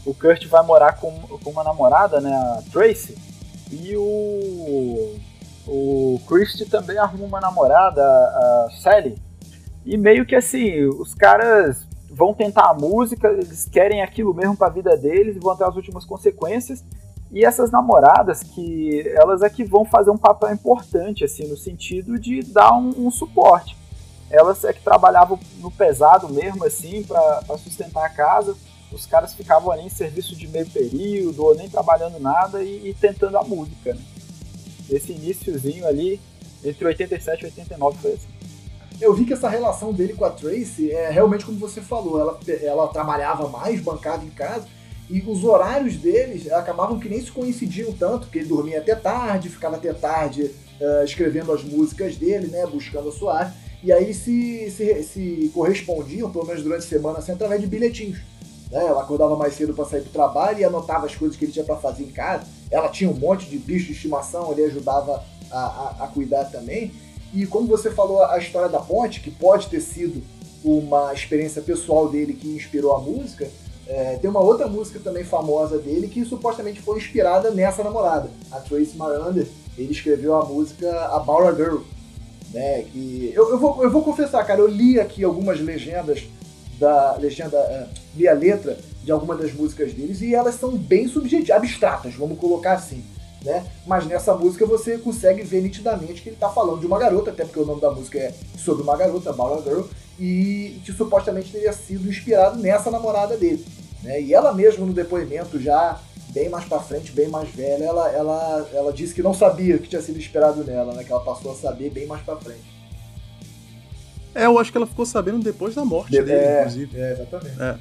o Kurt vai morar com, com uma namorada, né, a Tracy, e o, o Christie também arruma uma namorada, a Sally, e meio que assim, os caras vão tentar a música, eles querem aquilo mesmo para a vida deles vão até as últimas consequências. E essas namoradas que elas é que vão fazer um papel importante assim no sentido de dar um, um suporte. Elas é que trabalhavam no pesado mesmo assim para sustentar a casa os caras ficavam ali em serviço de meio período, ou nem trabalhando nada e, e tentando a música. Né? Esse iníciozinho ali, entre 87 e 89 foi assim. Eu vi que essa relação dele com a Tracy é realmente como você falou, ela, ela trabalhava mais, bancada em casa, e os horários deles acabavam que nem se coincidiam tanto, porque ele dormia até tarde, ficava até tarde uh, escrevendo as músicas dele, né, buscando a sua arte, e aí se, se, se correspondiam, pelo menos durante a semana, assim, através de bilhetinhos. Né? Ela acordava mais cedo para sair pro trabalho e anotava as coisas que ele tinha para fazer em casa. Ela tinha um monte de bicho de estimação, ele ajudava a, a, a cuidar também. E como você falou a história da ponte, que pode ter sido uma experiência pessoal dele que inspirou a música, é, tem uma outra música também famosa dele que supostamente foi inspirada nessa namorada, a Tracy Marander. Ele escreveu a música About a Girl. Né, que eu, eu, vou, eu vou confessar, cara, eu li aqui algumas legendas da legenda, li a letra de alguma das músicas deles e elas são bem subjetivas, abstratas, vamos colocar assim. Né? Mas nessa música você consegue ver nitidamente que ele está falando de uma garota, até porque o nome da música é sobre uma garota, Bala Girl, e que supostamente teria sido inspirado nessa namorada dele. Né? E ela mesma no depoimento já bem mais para frente, bem mais velha, ela, ela, ela disse que não sabia que tinha sido inspirado nela, né? Que ela passou a saber bem mais para frente. É, eu acho que ela ficou sabendo depois da morte de, dele, é, inclusive. É, exatamente. É.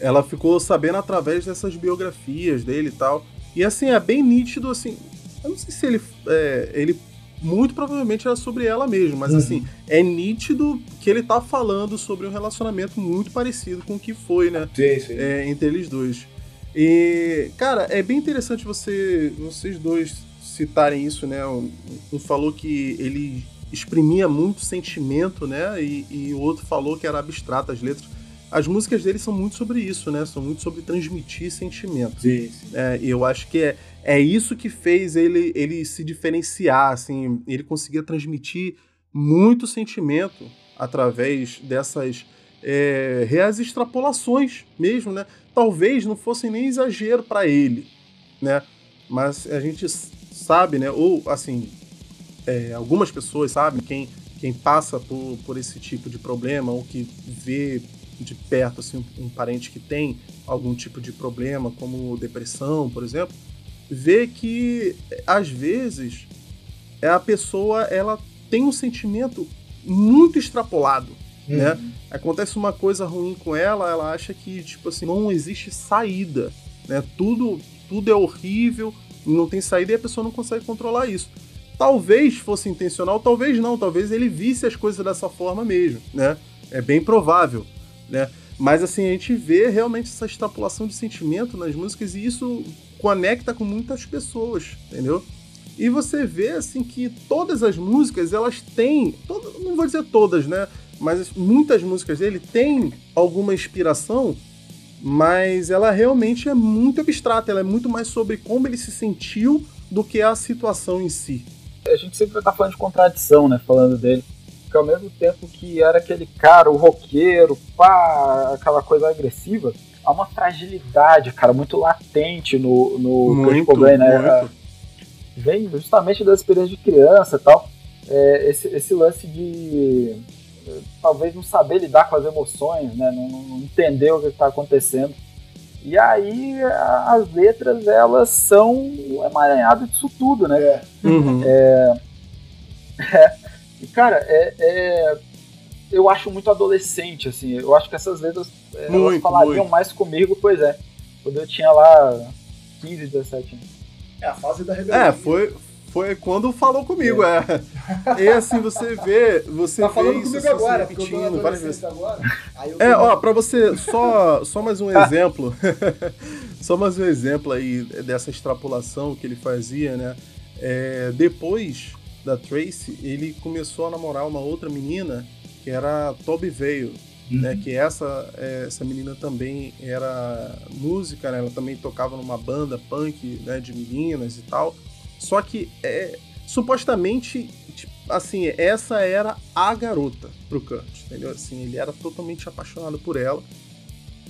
Ela ficou sabendo através dessas biografias dele e tal. E assim, é bem nítido, assim. Eu não sei se ele. É, ele muito provavelmente era sobre ela mesmo, mas uhum. assim, é nítido que ele tá falando sobre um relacionamento muito parecido com o que foi, né? Sim, sim. É, entre eles dois. E, cara, é bem interessante você, vocês dois citarem isso, né? Um, um falou que ele exprimia muito sentimento, né? E, e, o outro falou que era abstrato as letras. As músicas dele são muito sobre isso, né? São muito sobre transmitir sentimentos. Sim, sim. É, e eu acho que é, é isso que fez ele, ele se diferenciar, assim. Ele conseguia transmitir muito sentimento através dessas é, reais extrapolações mesmo, né? Talvez não fossem nem exagero para ele, né? Mas a gente sabe, né? Ou, assim, é, algumas pessoas sabem, quem, quem passa por, por esse tipo de problema ou que vê de perto assim, um, um parente que tem algum tipo de problema, como depressão, por exemplo, vê que às vezes é a pessoa ela tem um sentimento muito extrapolado, uhum. né? Acontece uma coisa ruim com ela, ela acha que tipo assim não existe saída, né? Tudo tudo é horrível, não tem saída e a pessoa não consegue controlar isso. Talvez fosse intencional, talvez não, talvez ele visse as coisas dessa forma mesmo, né? É bem provável, né? Mas assim, a gente vê realmente essa extrapolação de sentimento nas músicas e isso conecta com muitas pessoas, entendeu? E você vê assim que todas as músicas, elas têm, todo, não vou dizer todas, né? Mas muitas músicas dele têm alguma inspiração, mas ela realmente é muito abstrata, ela é muito mais sobre como ele se sentiu do que a situação em si a gente sempre vai estar falando de contradição, né? Falando dele. Porque ao mesmo tempo que era aquele cara, o roqueiro, pá, aquela coisa agressiva, há uma fragilidade, cara, muito latente no, no muito, Cobain, né? Muito. Vem justamente das experiências de criança e tal. É, esse, esse lance de talvez não saber lidar com as emoções, né? Não, não entender o que está acontecendo. E aí as letras elas são o emaranhado disso tudo, né? É. Uhum. É, é, e cara, é, é, eu acho muito adolescente, assim. Eu acho que essas letras muito, falariam muito. mais comigo, pois é. Quando eu tinha lá 15, 17 anos. É a fase da rebelião. É, foi, foi quando falou comigo, é. é. E assim, você vê. Você tá falando vê isso comigo assim, agora, repetindo várias vezes. agora. É, ó, pra você, só, só mais um exemplo. só mais um exemplo aí dessa extrapolação que ele fazia, né? É, depois da Tracy, ele começou a namorar uma outra menina que era Toby Vale, né? Que essa, é, essa menina também era música, né? Ela também tocava numa banda punk, né? De meninas e tal. Só que, é, supostamente, tipo, assim, essa era a garota pro Kurt, entendeu? Assim, ele era totalmente apaixonado por ela.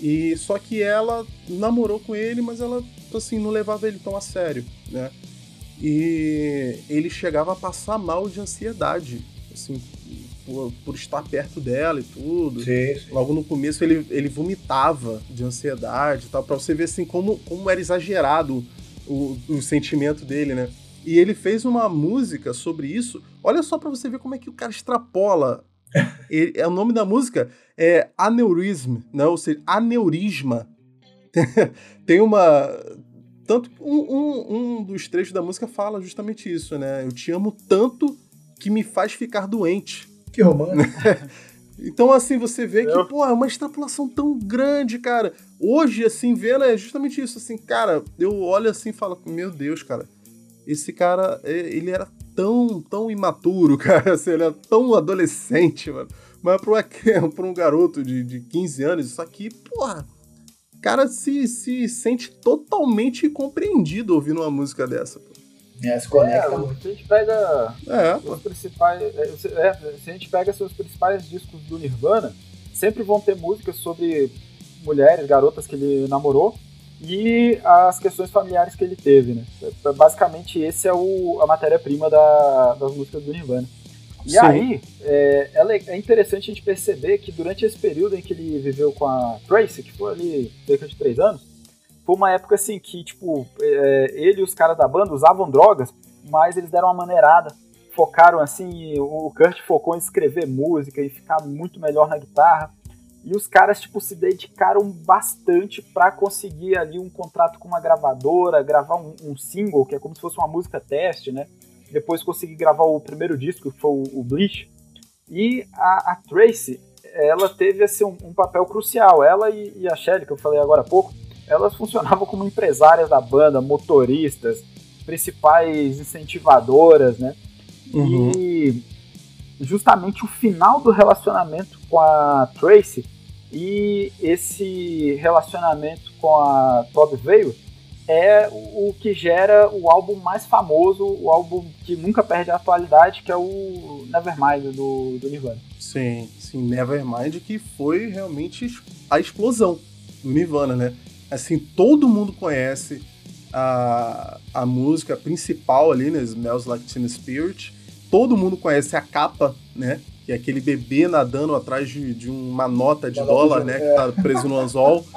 E só que ela namorou com ele, mas ela, assim, não levava ele tão a sério, né? E ele chegava a passar mal de ansiedade, assim, por, por estar perto dela e tudo. Sim, sim. Logo no começo ele, ele vomitava de ansiedade e tal, pra você ver assim como, como era exagerado o, o sentimento dele, né? E ele fez uma música sobre isso. Olha só pra você ver como é que o cara extrapola. Ele- é, o nome da música é Aneurism, né? ou seja, aneurisma. Tem uma. Tanto um, um, um dos trechos da música fala justamente isso, né? Eu te amo tanto que me faz ficar doente. Que romântico. Então, assim, você vê que, Eu- pô, é uma extrapolação tão grande, cara. Hoje, assim, vendo é justamente isso, assim, cara, eu olho assim e falo, meu Deus, cara, esse cara, é, ele era tão, tão imaturo, cara, assim, ele era tão adolescente, mano. Mas pra, uma- pra um garoto de, de 15 anos, isso aqui, porra, o cara se, se sente totalmente compreendido ouvindo uma música dessa, pô. É, se conecta É, se a gente pega É, pô. os principais. é, se- é, se a gente pega seus principais discos do Nirvana, sempre vão ter músicas sobre mulheres, garotas que ele namorou e as questões familiares que ele teve, né? É, Basicamente, esse é o, a matéria-prima da- das músicas do Nirvana. E Sim. aí, é, é é interessante a gente perceber que durante esse período em que ele viveu com a Tracy, que foi ali cerca de três anos, foi uma época assim que, tipo, é, ele e os caras da banda usavam drogas, mas eles deram uma maneirada. Focaram assim, o Kurt focou em escrever música e ficar muito melhor na guitarra. E os caras, tipo, se dedicaram bastante pra conseguir ali um contrato com uma gravadora, gravar um, um single, que é como se fosse uma música teste, né? Depois conseguir gravar o primeiro disco, que foi o, o Bleach. E a, a Tracy, ela teve assim, um, um papel crucial. Ela e, e a Shelly, que eu falei agora há pouco, elas funcionavam como empresárias da banda, motoristas, principais incentivadoras, né? Uhum. E justamente o final do relacionamento com a Tracy e esse relacionamento com a Todd Vale é o que gera o álbum mais famoso, o álbum que nunca perde a atualidade, que é o Nevermind do, do Nirvana. Sim, sim, Nevermind que foi realmente a explosão do Nirvana, né? Assim, todo mundo conhece a, a música principal ali, né? Smells Like Teen Spirit. Todo mundo conhece a capa, né? Que é aquele bebê nadando atrás de, de uma nota de dólar, né? é. Que tá preso no anzol.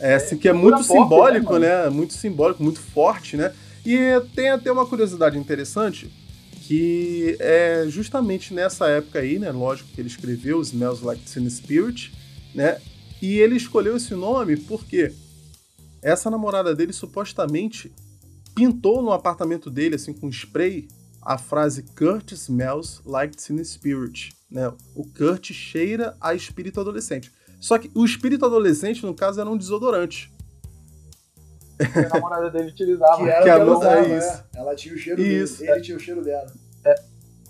É, assim, que é muito pop, simbólico, né, né? Muito simbólico, muito forte, né? E tem até uma curiosidade interessante, que é justamente nessa época aí, né? Lógico que ele escreveu Smells Like Teen Spirit, né? E ele escolheu esse nome porque essa namorada dele supostamente pintou no apartamento dele, assim, com spray, a frase Kurt smells like teen spirit, né? O Kurt cheira a espírito adolescente. Só que o espírito adolescente, no caso, era um desodorante. Que a namorada dele utilizava. Que era Que o a moça- é usava, isso. né? Ela tinha o cheiro Isso. dele, ele tinha o cheiro dela. Era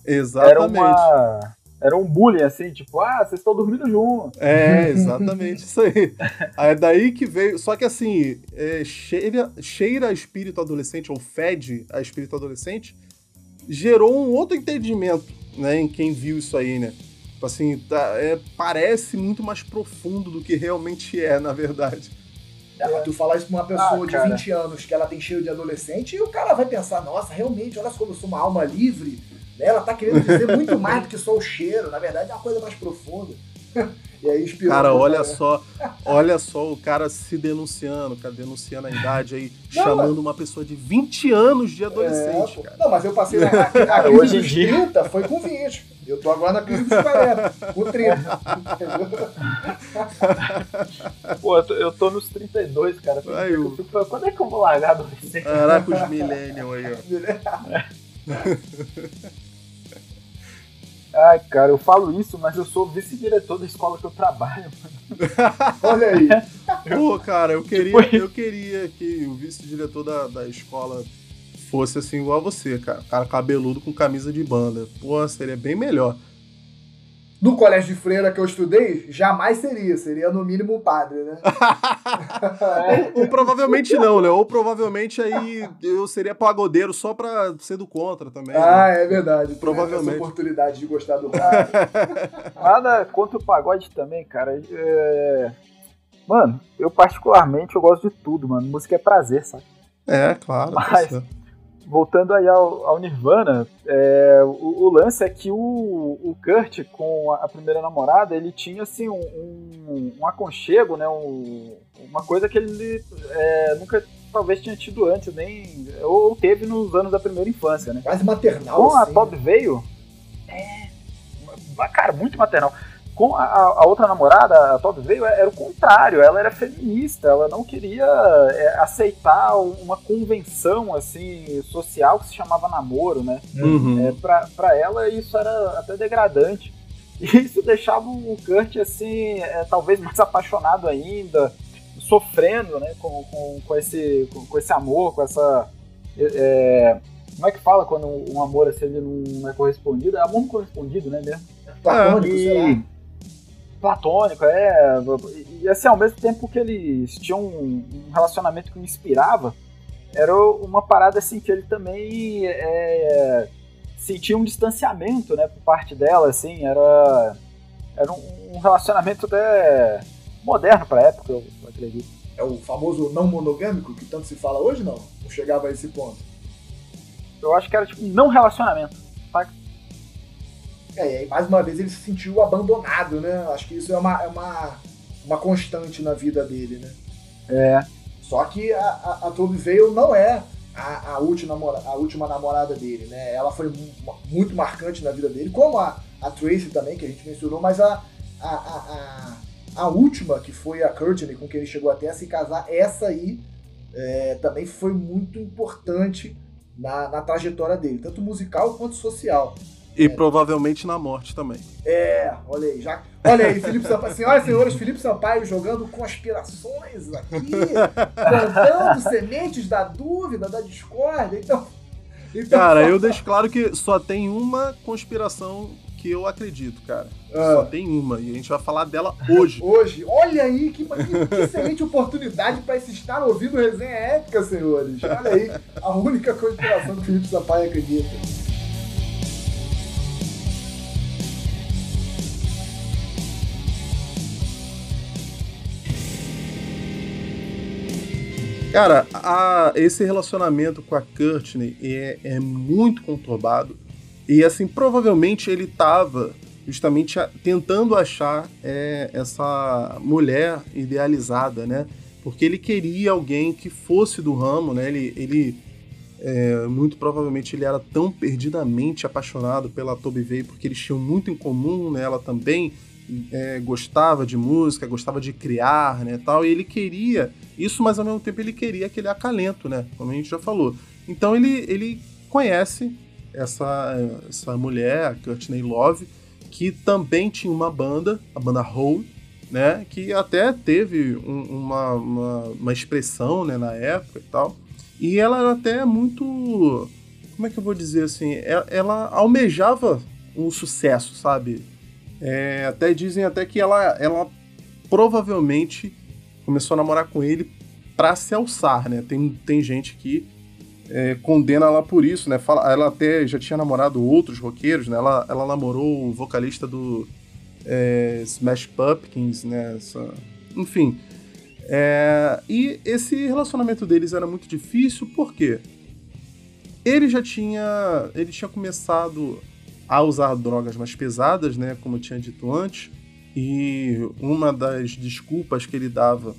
Exatamente. uma. Era um bullying, assim, tipo, ah, vocês estão dormindo junto. É, exatamente isso aí. Aí é daí que veio. Só que assim, é, cheira, cheira a espírito adolescente, ou fede a espírito adolescente, gerou um outro entendimento, né, em quem viu isso aí, né? Tipo Assim, tá, é, parece muito mais profundo do que realmente é, na verdade. É, mas tu falar isso pra uma pessoa Ah, de cara. 20 anos que ela tem cheiro de adolescente, e o cara vai pensar, nossa, realmente, olha como eu sou uma alma livre, né? Ela tá querendo dizer muito mais do que só o cheiro, na verdade é uma coisa mais profunda. E aí inspirou. Cara, olha só, olha só o cara se denunciando, cara, denunciando a idade aí, não, chamando uma pessoa de 20 anos de adolescente, é, cara. Não, mas eu passei na, a, a crise hoje dos 30, foi com 20. Eu tô agora na crise dos 40, com 30. Pô, eu tô, eu tô, nos 32, cara. Aí, eu... Fico, quando é que eu vou largar adolescente? Caraca, os millennials aí, ó. Ai, cara, eu falo isso, mas eu sou vice-diretor da escola que eu trabalho. Olha aí. Pô, cara, eu queria, tipo eu queria que o vice-diretor da, da escola fosse assim igual a você, cara. Cara cabeludo com camisa de banda. Pô, seria bem melhor. No colégio de freira que eu estudei, jamais seria. Seria no mínimo um padre, né? ou, ou, provavelmente não, né? Ou provavelmente aí eu seria pagodeiro só pra ser do contra também. Ah, né? é verdade. Provavelmente. Essa oportunidade de gostar do padre. Nada contra o pagode também, cara. É... Mano, eu particularmente eu gosto de tudo, mano. Música é prazer, sabe? É, claro. Mas, voltando aí ao, ao Nirvana, é, o, o, lance é que o, o Kurt, com a, primeira namorada, ele tinha assim um, um, um aconchego, né? Um, uma coisa que ele é, nunca talvez tinha tido antes, nem ou teve nos anos da primeira infância, né? Quase maternal. Com a assim, Todd veio, é, cara, muito maternal com a, a, outra namorada, a Todd veio, era o contrário, ela era feminista, ela não queria é, aceitar uma convenção assim social que se chamava namoro, né? Uhum. É, pra, pra ela isso era até degradante. E isso deixava o Kurt assim, é, talvez mais apaixonado ainda, sofrendo né, com, com, com esse, com, com, esse amor, com essa. É, como é que fala quando um amor assim, ele não é correspondido? É amor não correspondido, né mesmo? Platônico, e, platônico, é. E assim, ao mesmo tempo que eles tinham um relacionamento que me inspirava, era uma parada assim que ele também é, sentia um distanciamento, né, por parte dela, assim, era. Era um relacionamento até moderno pra época, eu acredito. É o famoso não monogâmico que tanto se fala hoje, não? Não chegava a esse ponto. Eu acho que era tipo não relacionamento. É, e aí, mais uma vez, ele se sentiu abandonado, né? Acho que isso é uma, é uma, uma constante na vida dele, né? É. Só que a, a, a Toby Vale não é a, a, última, a última namorada dele, né? Ela foi muito marcante na vida dele, como a, a Tracy também, que a gente mencionou, mas a, a, a, a, última, que foi a Courtney, com quem ele chegou até a se casar, essa aí é, também foi muito importante na, na trajetória dele, tanto musical quanto social. E é. provavelmente na morte também. É, olha aí, já. Olha aí, Felipe Sampaio. Senhoras e senhores, Felipe Sampaio jogando conspirações aqui, plantando sementes da dúvida, da discórdia. Então. então cara, eu deixo claro que só tem uma conspiração que eu acredito, cara. Ah. Só tem uma. E a gente vai falar dela hoje. Hoje. Olha aí, que, que excelente oportunidade para se estar ouvindo resenha épica, senhores. Olha aí, a única conspiração que o Felipe Sampaio acredita. Cara, a, esse relacionamento com a Courtney é, é muito conturbado. E assim, provavelmente ele estava justamente tentando achar é, essa mulher idealizada, né? Porque ele queria alguém que fosse do ramo, né? Ele, ele é, muito provavelmente ele era tão perdidamente apaixonado pela Toby Vey porque eles tinham muito em comum, né? Ela também é, gostava de música, gostava de criar, né, tal, e ele queria isso, mas ao mesmo tempo ele queria aquele acalento, né, como a gente já falou. Então ele, ele conhece essa, essa mulher, a Courtney Love, que também tinha uma banda, a banda Hole, né, que até teve um, uma, uma, uma, expressão, né, na época e tal, e ela era até muito, como é que eu vou dizer assim, ela, ela almejava um sucesso, sabe, é, até dizem até que ela, ela provavelmente começou a namorar com ele para se alçar, né? Tem, tem gente que é, condena ela por isso, né? Fala, ela até já tinha namorado outros roqueiros, né? Ela, ela namorou o vocalista do é, Smash Pumpkins, né? Essa, enfim. É, e esse relacionamento deles era muito difícil, por quê? Ele já tinha, ele tinha começado a usar drogas mais pesadas, né, como eu tinha dito antes, E uma das desculpas que ele dava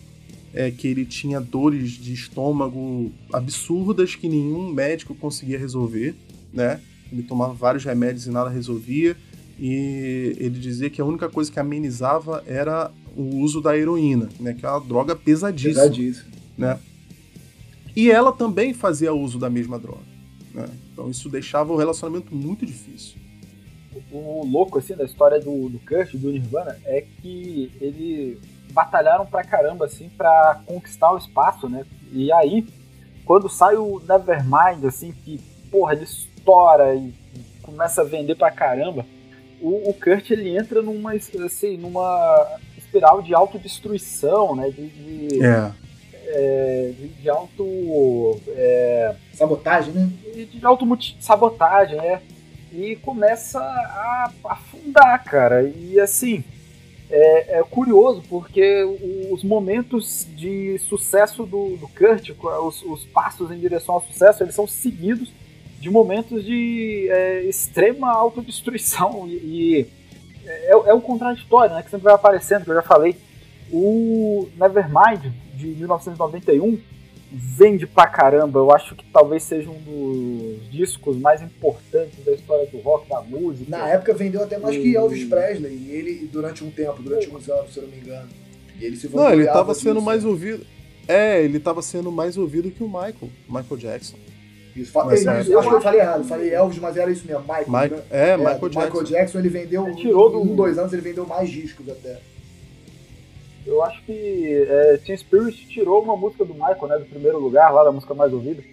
é que ele tinha dores de estômago absurdas que nenhum médico conseguia resolver, né? Ele tomava vários remédios e nada resolvia. E ele dizia que a única coisa que amenizava era o uso da heroína, né? Que é uma droga pesadíssima. Pesadíssimo. Né? E ela também fazia uso da mesma droga. Né? Então isso deixava o relacionamento muito difícil. O, louco assim da história do, do Kurt, do Nirvana, é que ele batalharam pra caramba, assim, pra conquistar o espaço, né? E aí, quando sai o Nevermind, assim, que, porra, ele estoura e começa a vender pra caramba, o, o Kurt, ele entra numa, assim, numa espiral de autodestruição, né? De, de, é. É, de, de auto... É, sabotagem, né? De, de auto-sabotagem, é. E começa a afundar, cara. E, assim é, é, curioso porque os momentos de sucesso do, do Kurt, os, os, passos em direção ao sucesso, eles são seguidos de momentos de é, extrema autodestruição e, e é, é o contraditório, né, que sempre vai aparecendo, que eu já falei. O Nevermind, de 1991, vende pra caramba. Eu acho que talvez seja um dos discos mais importantes da história do rock, da música. Na época vendeu até mais e... que Elvis Presley. E ele, durante um tempo, durante uns anos, se eu não me engano. E ele se Não, ele tava sendo disso, mais ouvido. É, ele tava sendo mais ouvido que o Michael, Michael Jackson. Isso, fa... Ei, acho que eu falei errado, falei Elvis, mas era isso mesmo, Michael. Mike... Né? É, Michael é, Jackson. Michael Jackson, ele vendeu, ele tirou do... um, dois anos, ele vendeu mais discos até. Eu acho que é, Teen Spirit tirou uma música do Michael, né? Do primeiro lugar, lá da música mais ouvida.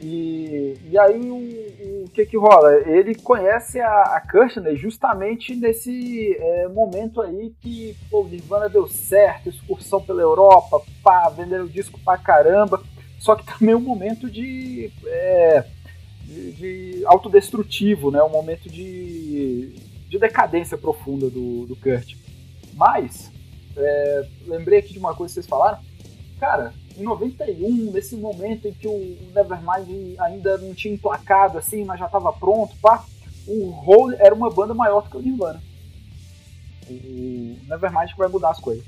E, e aí o, o que que rola? Ele conhece a, a Kirchner justamente nesse é, momento aí que pô, Nirvana deu certo, excursão pela Europa, pá, vendendo disco pra caramba. Só que também é um momento de, é, de, de, autodestrutivo, né? Um momento de, de decadência profunda do, do Kurt. Mas é, lembrei aqui de uma coisa que vocês falaram. Cara, em 91, nesse momento em que o Nevermind ainda não tinha emplacado assim, mas já estava pronto, pá, o Hole era uma banda maior do que o Nirvana. O Nevermind vai mudar as coisas.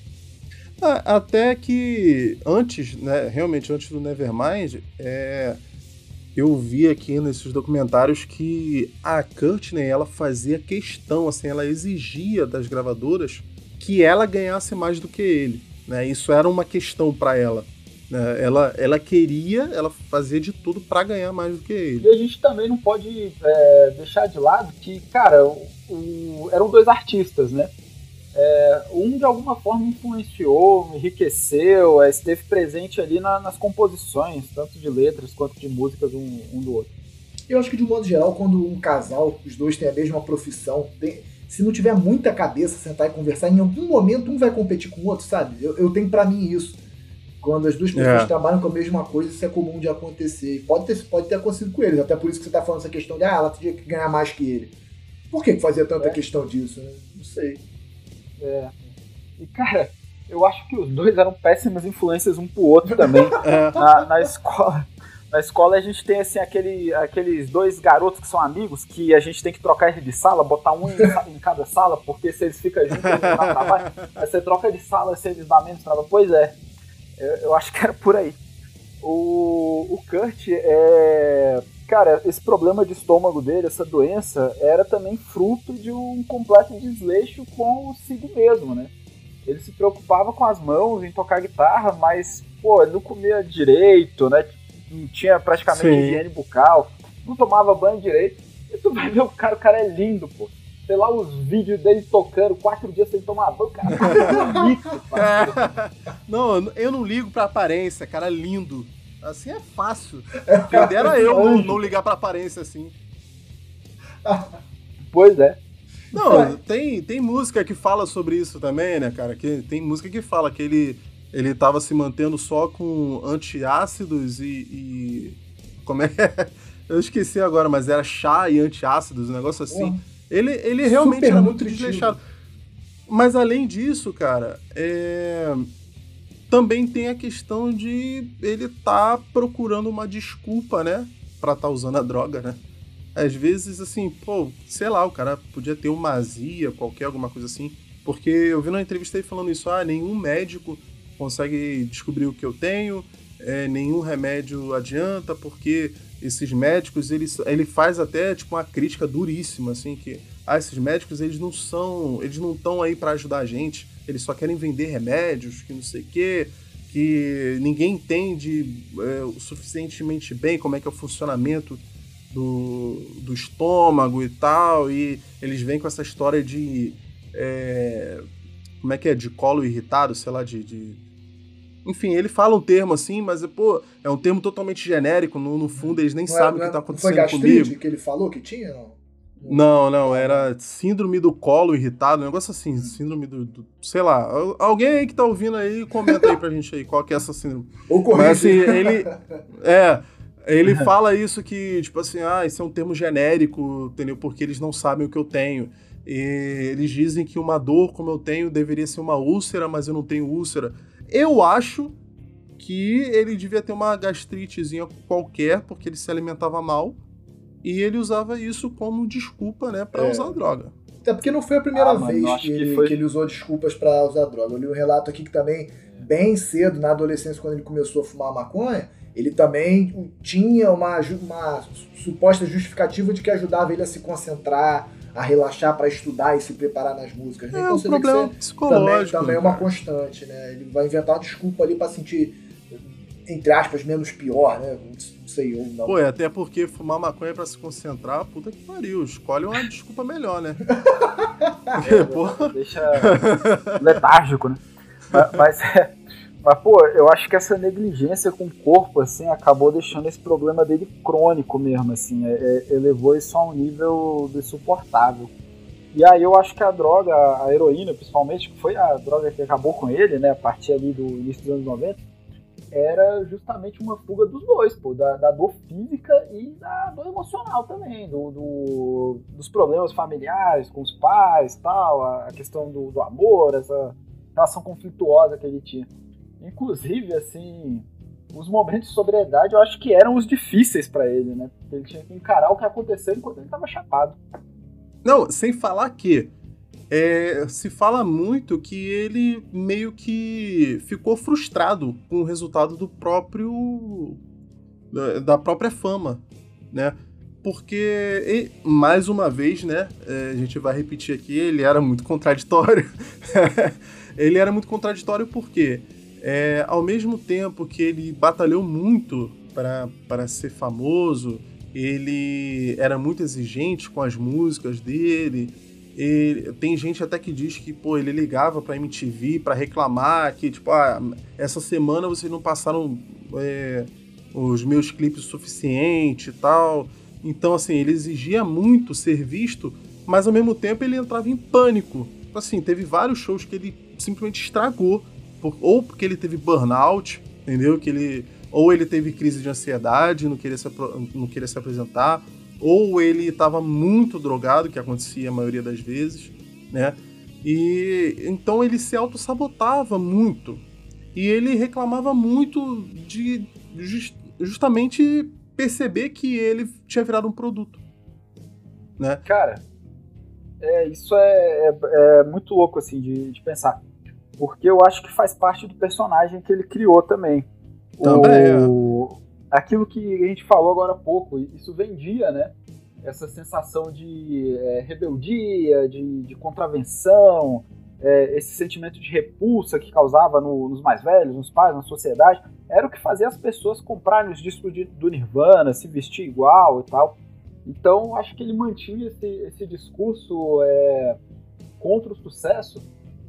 Ah, até que antes, né, realmente antes do Nevermind, é, eu vi aqui nesses documentários que a Courtney ela fazia questão, assim, ela exigia das gravadoras que ela ganhasse mais do que ele. Né? Isso era uma questão para ela. Né? Ela, ela queria, ela fazia de tudo para ganhar mais do que ele. E a gente também não pode é, deixar de lado que, cara, o, o, eram dois artistas, né? É, um de alguma forma influenciou, enriqueceu, é, esteve presente ali na, nas composições, tanto de letras quanto de músicas um, um, do outro. Eu acho que de modo geral, quando um casal, os dois têm a mesma profissão, tem, se não tiver muita cabeça, sentar e conversar, em algum momento um vai competir com o outro, sabe? Eu, eu tenho para mim isso. Quando as duas pessoas é. trabalham com a mesma coisa, isso é comum de acontecer. E pode ter, pode ter acontecido com eles, até por isso que você tá falando essa questão de, ah, ela tinha que ganhar mais que ele. Por que, fazia tanta é. questão disso, né? Não sei. É. E, cara, eu acho que os dois eram péssimas influências um pro outro também. é. na, na escola na escola a gente tem assim aquele, aqueles dois garotos que são amigos que a gente tem que trocar eles de sala, botar um em, em cada sala, porque se eles ficam juntos eles não dá trabalho. Aí você troca de sala se eles dão menos trabalho. Pois é, eu, eu, acho que era por aí. O, o Kurt, é, cara, esse problema de estômago dele, essa doença, era também fruto de um completo desleixo com o si mesmo, né? Ele se preocupava com as mãos em tocar guitarra, mas, pô, ele não comia direito, né? Não tinha praticamente Sim. higiene bucal, não tomava banho direito. E tu vai ver o cara, o cara é lindo, pô. Sei lá, os vídeos dele tocando quatro dias sem tomar banho, cara. É bonito, não, eu não ligo pra aparência, cara, lindo. Assim é fácil. Quem dera eu não, não ligar pra aparência assim. Pois é. Não, tem, tem música que fala sobre isso também, né, cara? Que, tem música que fala que ele ele estava se mantendo só com antiácidos e, e. Como é? Eu esqueci agora, mas era chá e antiácidos, um negócio assim. Ele, ele realmente era muito desleixado. Mas além disso, cara, é... também tem a questão de ele tá procurando uma desculpa, né? Pra estar tá usando a droga, né? Às vezes, assim, pô, sei lá, o cara podia ter uma azia, qualquer alguma coisa assim Porque eu vi numa entrevista ele falando isso, ah, nenhum médico consegue descobrir o que eu tenho, é, nenhum remédio adianta, porque esses médicos, eles, ele faz até tipo uma crítica duríssima, assim, que ah, esses médicos, eles não são, eles não estão aí para ajudar a gente, eles só querem vender remédios, que não sei o quê, que ninguém entende é, o suficientemente bem como é que é o funcionamento do, do estômago e tal, e eles vêm com essa história de. É, como é que é? De colo irritado, sei lá, de, de. Enfim, ele fala um termo assim, mas pô, é um termo totalmente genérico, no, no fundo eles nem não sabem é, o que está acontecendo foi gastrite comigo. que ele falou que tinha, não? Não, não, era síndrome do colo irritado, um negócio assim, síndrome do, do, Sei lá. Alguém aí que tá ouvindo aí, comenta aí pra gente aí qual que é essa síndrome. Ou Mas assim, ele. É. Ele fala isso que, tipo assim, ah, isso é um termo genérico, entendeu? Porque eles não sabem o que eu tenho. E eles dizem que uma dor como eu tenho deveria ser uma úlcera, mas eu não tenho úlcera. Eu acho que ele devia ter uma gastritezinha qualquer, porque ele se alimentava mal e ele usava isso como desculpa, né, para é. usar droga. Até porque não foi a primeira ah, vez que, que, ele, foi... que, ele, usou desculpas para usar droga. Eu li um relato aqui que também, bem cedo, na adolescência, quando ele começou a fumar maconha, ele também tinha uma, uma suposta justificativa de que ajudava ele a se concentrar, a relaxar para estudar e se preparar nas músicas. Né? É, então, um problema psicológico. Também, também é uma constante, né? Ele vai inventar uma desculpa ali para sentir, entre aspas, menos pior, né? sei, ou não. Pô, é até porque fumar maconha pra se concentrar, puta que pariu. Escolhe uma desculpa melhor, né? é, pô... Deixa letárgico, né? Mas, é, mas, pô, eu acho que essa negligência com o corpo, assim, acabou deixando esse problema dele crônico mesmo, assim. É, é, elevou isso a um nível insuportável. E aí eu acho que a droga, a heroína principalmente, que foi a droga que acabou com ele, né, a partir ali do início dos anos 90, era justamente uma fuga dos dois, pô, da, da dor física e da dor emocional também, do, do, dos problemas familiares com os pais tal, a questão do, do amor, essa relação conflituosa que ele tinha. Inclusive, assim, os momentos de sobriedade eu acho que eram os difíceis para ele, né? Porque ele tinha que encarar o que aconteceu enquanto ele estava chapado. Não, sem falar que é, se fala muito que ele meio que ficou frustrado com o resultado do próprio. da própria fama, né? Porque, mais uma vez, né? É, a gente vai repetir aqui, ele era muito contraditório. ele era muito contraditório porque, é, ao mesmo tempo que ele batalhou muito para ser famoso, ele era muito exigente com as músicas dele e tem gente até que diz que, pô, ele ligava pra MTV para reclamar que, tipo, ah, essa semana vocês não passaram é, os meus clipes o suficiente e tal. Então, assim, ele exigia muito ser visto, mas ao mesmo tempo ele entrava em pânico. Assim, teve vários shows que ele simplesmente estragou. Por, ou porque ele teve burnout, entendeu? Que ele, ou ele teve crise de ansiedade, não queria se, não queria se apresentar, ou ele estava muito drogado, que acontecia a maioria das vezes, né? E então ele se auto-sabotava muito. E ele reclamava muito de just, justamente perceber que ele tinha virado um produto. Né? Cara, é, isso é, é, é muito louco assim de, de, pensar. Porque eu acho que faz parte do personagem que ele criou também. Também. O, aquilo que a gente falou agora há pouco, isso vendia, né? Essa sensação de é, rebeldia, de, de contravenção, é, esse sentimento de repulsa que causava no, nos mais velhos, nos pais, na sociedade, era o que fazia as pessoas comprarem os discos de, do Nirvana, se vestir igual e tal. Então, acho que ele mantinha esse, esse discurso é, contra o sucesso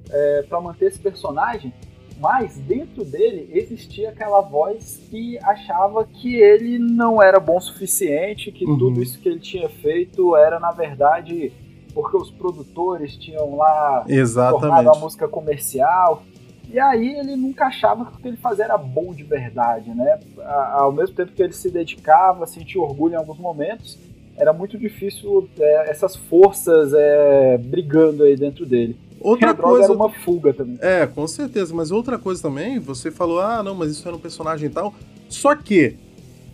é, para manter esse personagem mas dentro dele existia aquela voz que achava que ele não era bom o suficiente, que uhum. tudo isso que ele tinha feito era, na verdade, porque os produtores tinham lá Exatamente. tornado a música comercial. E aí ele nunca achava que o que ele fazia era bom de verdade, né? Ao mesmo tempo que ele se dedicava, sentia orgulho em alguns momentos, era muito difícil é, essas forças é, brigando aí dentro dele. Outra coisa era uma fuga também. É, com certeza. Mas outra coisa também, você falou, ah, não, mas isso era um personagem e tal. Só que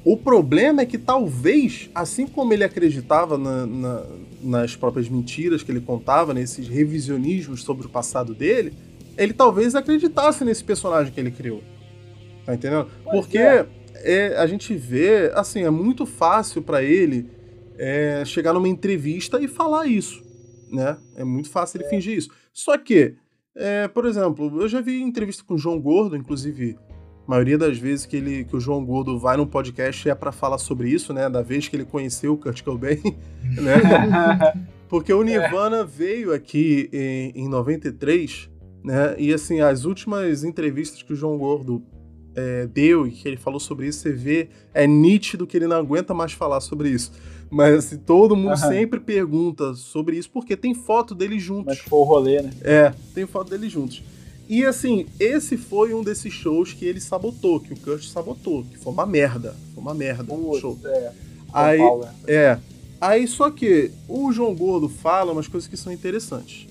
O problema é que talvez, assim como ele acreditava na, na, nas próprias mentiras que ele contava, nesses revisionismos sobre o passado dele, ele talvez acreditasse nesse personagem que ele criou. Tá entendendo? Pois Porque é. É, a gente vê, assim, é muito fácil para ele é, chegar numa entrevista e falar isso, né? É muito fácil ele é. fingir isso. Só que, é, por exemplo, eu já vi entrevista com o João Gordo, inclusive a maioria das vezes que, ele, que o João Gordo vai num podcast é para falar sobre isso, né? Da vez que ele conheceu o Kurt Cobain, né? Porque o Nirvana é. veio aqui em, em 93, né? E assim, as últimas entrevistas que o João Gordo é, deu e que ele falou sobre isso, você vê, é nítido que ele não aguenta mais falar sobre isso. Mas assim, todo mundo sempre pergunta sobre isso, porque tem foto deles juntos. Mas foi o rolê, né? É, tem foto deles juntos. E assim, esse foi um desses shows que ele sabotou, que o Kurt sabotou, que foi uma merda. Foi uma merda o show. É. Aí, Paulo, é. é. Aí só que o João Gordo fala umas coisas que são interessantes.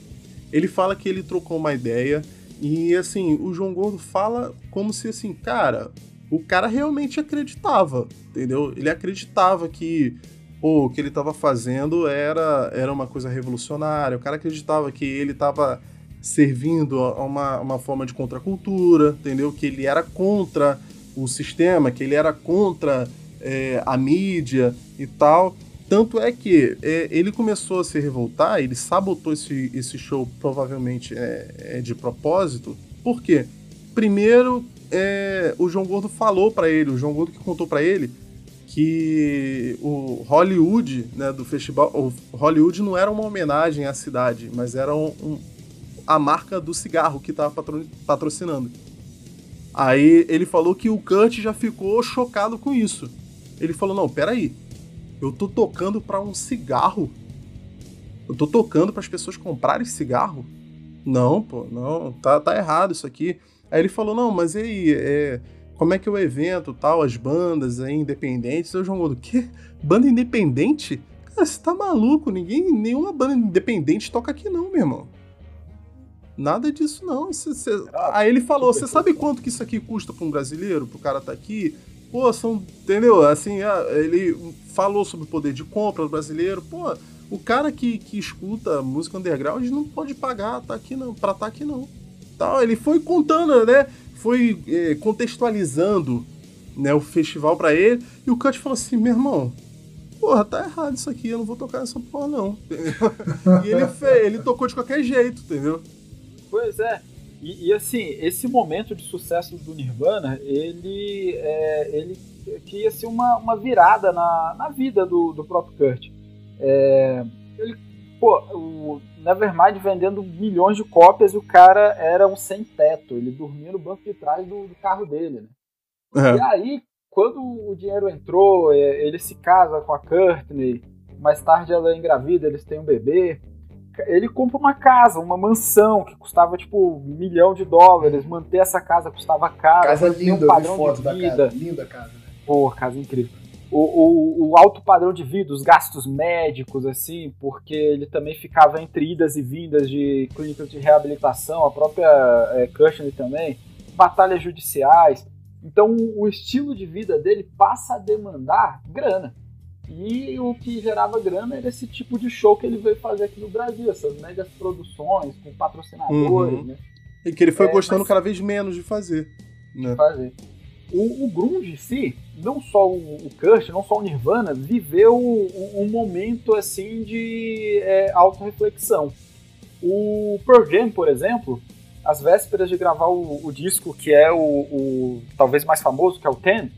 Ele fala que ele trocou uma ideia e assim, o João Gordo fala como se assim, cara, o cara realmente acreditava, entendeu? Ele acreditava que pô, o que ele estava fazendo era, era uma coisa revolucionária, o cara acreditava que ele estava servindo a uma, uma forma de contracultura, entendeu? Que ele era contra o sistema, que ele era contra é, a mídia e tal. Tanto é que é, ele começou a se revoltar, ele sabotou esse, esse show provavelmente é, é de propósito. Por quê? Primeiro, é, o João Gordo falou para ele, o João Gordo que contou para ele que o Hollywood, né, do festival, o Hollywood não era uma homenagem à cidade, mas era um, um a marca do cigarro que estava patrocinando. Aí ele falou que o Kurt já ficou chocado com isso. Ele falou: "Não, peraí. Eu tô tocando para um cigarro? Eu tô tocando para as pessoas comprarem cigarro? Não, pô, não, tá, tá errado isso aqui." Aí ele falou: "Não, mas e aí, é, como é que é o evento, tal, as bandas aí independentes?" Eu João Gordo: "Quê? Banda independente?" Cara, você tá maluco? Ninguém, nenhuma banda independente toca aqui não, meu irmão. Nada disso não. Cê, cê... Ah, Aí ele falou: você sabe quanto que isso aqui custa para um brasileiro, pro cara tá aqui? Pô, são. Entendeu? Assim, ah, ele falou sobre o poder de compra do brasileiro. Pô, o cara que, que escuta música underground não pode pagar tá aqui não, pra tá aqui não. Tal, ele foi contando, né? Foi é, contextualizando né, o festival para ele. E o Cut falou assim: meu irmão, porra, tá errado isso aqui, eu não vou tocar nessa porra, não. e ele, fez, ele tocou de qualquer jeito, entendeu? Pois é. E, e, assim, esse momento de sucesso do Nirvana, ele, é, ele cria assim, uma, uma virada na, na vida do, do próprio Kurt. É, ele, pô, o Nevermind vendendo milhões de cópias e o cara era um sem-teto. Ele dormia no banco de trás do, do carro dele, né? É. E aí, quando o dinheiro entrou, é, ele se casa com a Courtney, mais tarde ela é engravida, eles têm um bebê ele compra uma casa, uma mansão que custava tipo um milhão de dólares. Manter essa casa custava caro. Casa linda, um padrão foto de vida. Da casa. Linda casa. Né? Pô, casa incrível. O, o, o, alto padrão de vida, os gastos médicos, assim, porque ele também ficava entre idas e vindas de clínicas de reabilitação, a própria é, Cushing também, batalhas judiciais. Então o estilo de vida dele passa a demandar grana. E o que gerava grana era esse tipo de show que ele veio fazer aqui no Brasil, essas médias produções com patrocinadores, uhum. né? E que ele foi é, gostando mas... cada vez menos de fazer. Né? De fazer. O, o grunge em si, não só o, o não só o Nirvana, viveu um, um momento assim de é, autorreflexão. O Pearl Jam, por exemplo, às vésperas de gravar o, o disco que é o, o, talvez mais famoso, que é o Ten,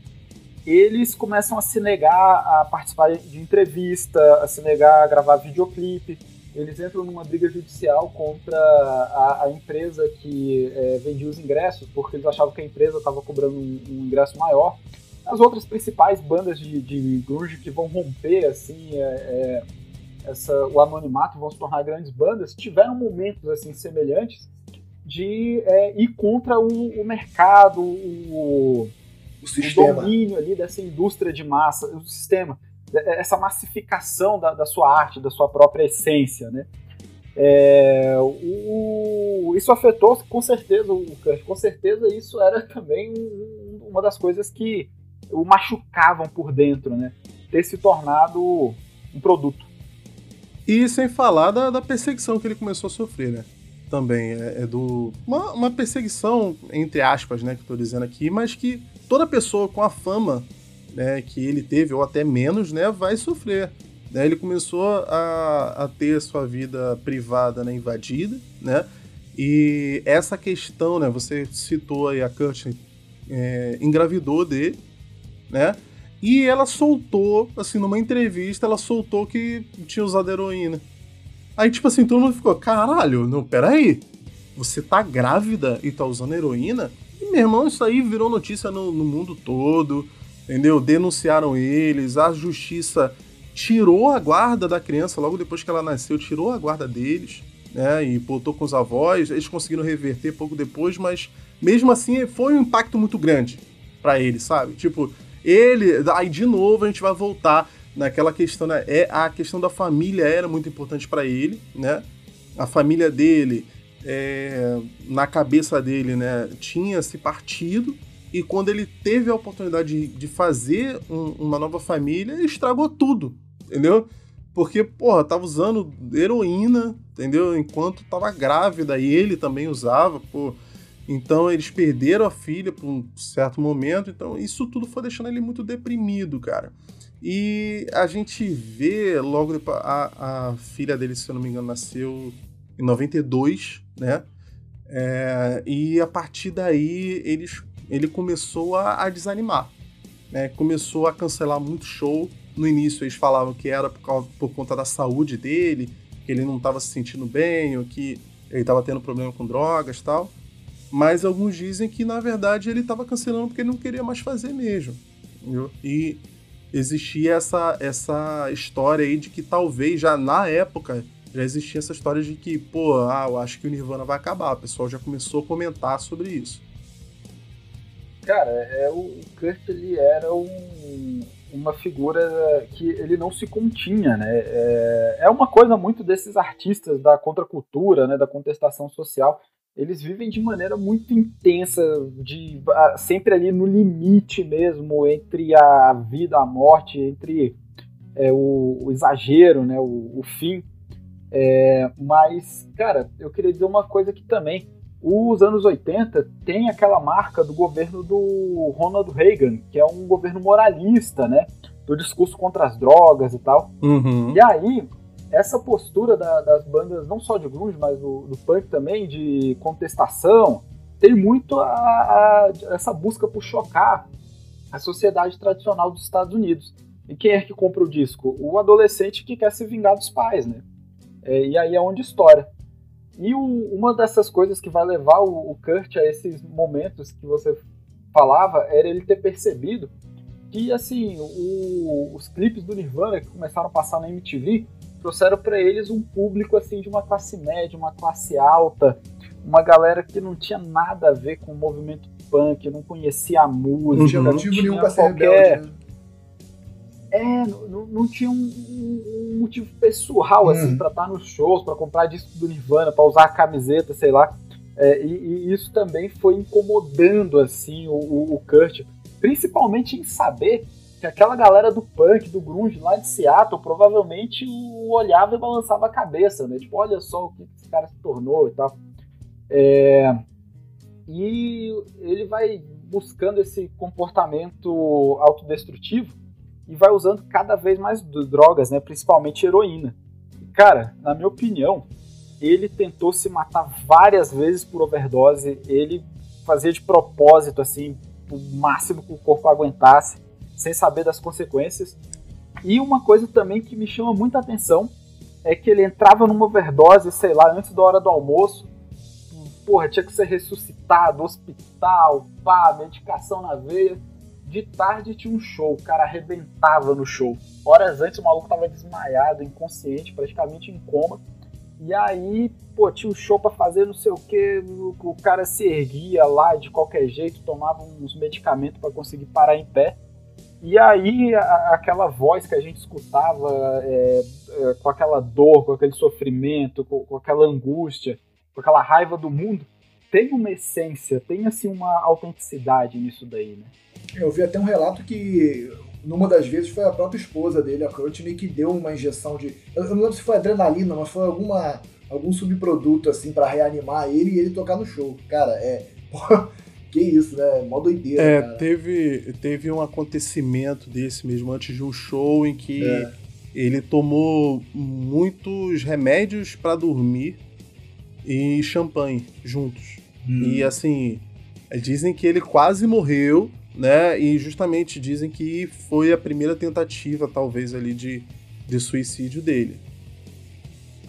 eles começam a se negar a participar de entrevista, a se negar a gravar videoclipe. Eles entram numa briga judicial contra a, a empresa que é, vendia os ingressos, porque eles achavam que a empresa estava cobrando um, um, ingresso maior. As outras principais bandas de, de grunge que vão romper assim é, é, essa, o anonimato, vão se tornar grandes bandas, tiveram momentos assim semelhantes de é, ir contra o, o mercado, o, o, sistema. o domínio ali dessa indústria de massa, o sistema, essa massificação da, da sua arte, da sua própria essência, né? É, o, isso afetou com certeza o Kurt, com certeza isso era também uma das coisas que o machucavam por dentro, né? Ter se tornado um produto. E sem falar da, da perseguição que ele começou a sofrer, né? Também é, é do. Uma, uma, perseguição, entre aspas, né, que eu tô dizendo aqui, mas que toda pessoa com a fama né, que ele teve, ou até menos, né, vai sofrer. Né? Ele começou a, a ter sua vida privada né, invadida, né? E essa questão, né? Você citou aí a Kurt é, engravidou dele, né? E ela soltou, assim, numa entrevista, ela soltou que tinha usado heroína. Aí, tipo assim, todo mundo ficou, caralho, não, peraí. Você tá grávida e tá usando heroína? E, meu irmão, isso aí virou notícia no, no mundo todo, entendeu? Denunciaram eles, a justiça tirou a guarda da criança logo depois que ela nasceu, tirou a guarda deles, né? E botou com os avós. Eles conseguiram reverter pouco depois, mas mesmo assim foi um impacto muito grande para ele, sabe? Tipo, ele. Aí de novo a gente vai voltar naquela questão, né? É, a questão da família era muito importante para ele, né? A família dele, é, na cabeça dele, né, tinha se partido. E quando ele teve a oportunidade de, de fazer um, uma nova família, ele estragou tudo, entendeu? Porque, porra, tava usando heroína, entendeu? Enquanto tava grávida, e ele também usava, pô. Então eles perderam a filha por um certo momento, então isso tudo foi deixando ele muito deprimido, cara. E a gente vê logo depois, a, a filha dele, se eu não me engano, nasceu em 92, né? É, e a partir daí eles, ele começou a, a desanimar, né? Começou a cancelar muito show. No início eles falavam que era por, causa, por conta da saúde dele, que ele não estava se sentindo bem, ou que ele estava tendo problema com drogas tal. Mas alguns dizem que, na verdade, ele estava cancelando porque ele não queria mais fazer mesmo. Entendeu? E existia essa, essa história aí de que talvez já na época já existia essa história de que, pô, ah, eu acho que o Nirvana vai acabar. O pessoal já começou a comentar sobre isso. Cara, é, o Kurt ele era um, uma figura que ele não se continha, né? É, é uma coisa muito desses artistas da contracultura, né, da contestação social eles vivem de maneira muito intensa, de sempre ali no limite mesmo entre a vida, a morte, entre é, o, o, exagero, né, o, o fim. É, mas, cara, eu queria dizer uma coisa aqui também. Os anos 80 tem aquela marca do governo do Ronald Reagan, que é um governo moralista, né? Do discurso contra as drogas e tal. Uhum. E aí, essa postura da, das bandas, não só de grunge, mas do, do punk também, de contestação, tem muito a, a, essa busca por chocar a sociedade tradicional dos Estados Unidos. E quem é que compra o disco? O adolescente que quer se vingar dos pais, né? É, e aí é onde estoura. E o, uma dessas coisas que vai levar o, o Kurt a esses momentos que você falava era ele ter percebido que, assim, o, os clipes do Nirvana que começaram a passar na MTV trouxeram para eles um público assim de uma classe média, uma classe alta, uma galera que não tinha nada a ver com o movimento punk, não conhecia a música, não tinha motivo não nenhum para ser rebelde. Né? É, não, não tinha um, um, motivo pessoal assim hum. para estar nos shows, para comprar disco do Nirvana, para usar a camiseta, sei lá. É, e, e, isso também foi incomodando assim o, o, o Kurt, principalmente em saber que aquela galera do punk, do grunge lá de Seattle, provavelmente olhava e balançava a cabeça, né? Tipo, olha só o que esse cara se tornou e tal. É... E ele vai buscando esse comportamento autodestrutivo e vai usando cada vez mais drogas, né? Principalmente heroína. Cara, na minha opinião, ele tentou se matar várias vezes por overdose. Ele fazia de propósito, assim, o máximo que o corpo aguentasse sem saber das consequências. E uma coisa também que me chama muita atenção é que ele entrava numa overdose, sei lá, antes da hora do almoço. Porra, tinha que ser ressuscitado, hospital, pá, medicação na veia. De tarde tinha um show, o cara arrebentava no show. Horas antes o maluco tava desmaiado, inconsciente, praticamente em coma. E aí, pô, tinha um show para fazer, não sei o que, o cara se erguia lá de qualquer jeito, tomava uns medicamentos para conseguir parar em pé. E aí, a, aquela voz que a gente escutava é, é, com aquela dor, com aquele sofrimento, com, com, aquela angústia, com aquela raiva do mundo, tem uma essência, tem assim uma autenticidade nisso daí, né? Eu vi até um relato que numa das vezes foi a própria esposa dele, a Courtney, que deu uma injeção de. Eu não lembro se foi adrenalina, mas foi alguma, algum subproduto assim para reanimar ele e ele tocar no show. Cara, é. que isso, né? Mó doideira. É, cara. Teve, teve um acontecimento desse mesmo antes de um show em que é. ele tomou muitos remédios para dormir e champanhe juntos. Hum. E assim, dizem que ele quase morreu né? E justamente dizem que foi a primeira tentativa, talvez, ali de, de suicídio dele.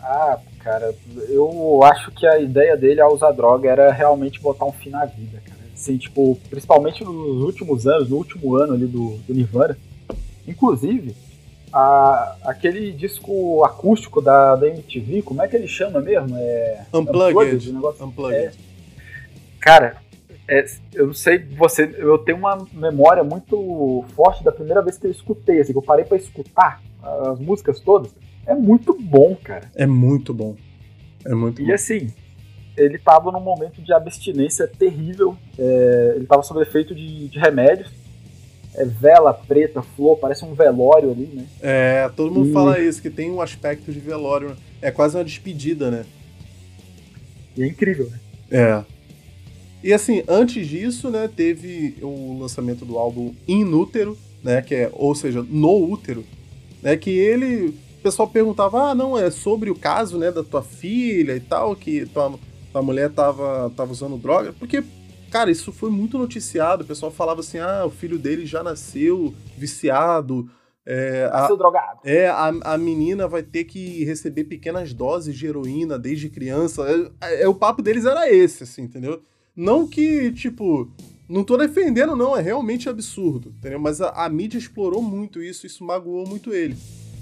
Ah, cara, eu acho que a ideia dele ao usar droga era realmente botar um fim na vida, cara. Assim, tipo, principalmente nos últimos anos, no último ano ali do, do Nirvana. Inclusive, a, aquele disco acústico da, da MTV, como é que ele chama mesmo? É, Unplugged. Unplugged. Negócio, Unplugged. É, cara, é, eu não sei, você, eu tenho uma memória muito forte da primeira vez que eu escutei, assim, que eu parei para escutar as músicas todas. É muito bom, cara. É muito bom. É muito e bom. assim, ele tava num momento de abstinência terrível. É, ele tava sob efeito de, de remédios. É vela preta, flor, parece um velório ali, né? É, todo mundo e... fala isso, que tem um aspecto de velório. É quase uma despedida, né? E é incrível, né? É. E assim, antes disso, né, teve o lançamento do álbum Inútero, né, que é, ou seja, no útero, né, que ele, o pessoal perguntava, ah, não, é sobre o caso, né, da tua filha e tal, que tua, tua mulher tava, tava usando droga, porque, cara, isso foi muito noticiado, o pessoal falava assim, ah, o filho dele já nasceu viciado, é, a, drogado. É, a, a menina vai ter que receber pequenas doses de heroína desde criança. É, é, o papo deles era esse, assim, entendeu? Não que, tipo, não tô defendendo, não, é realmente absurdo, entendeu? Mas a, a mídia explorou muito isso, isso magoou muito ele.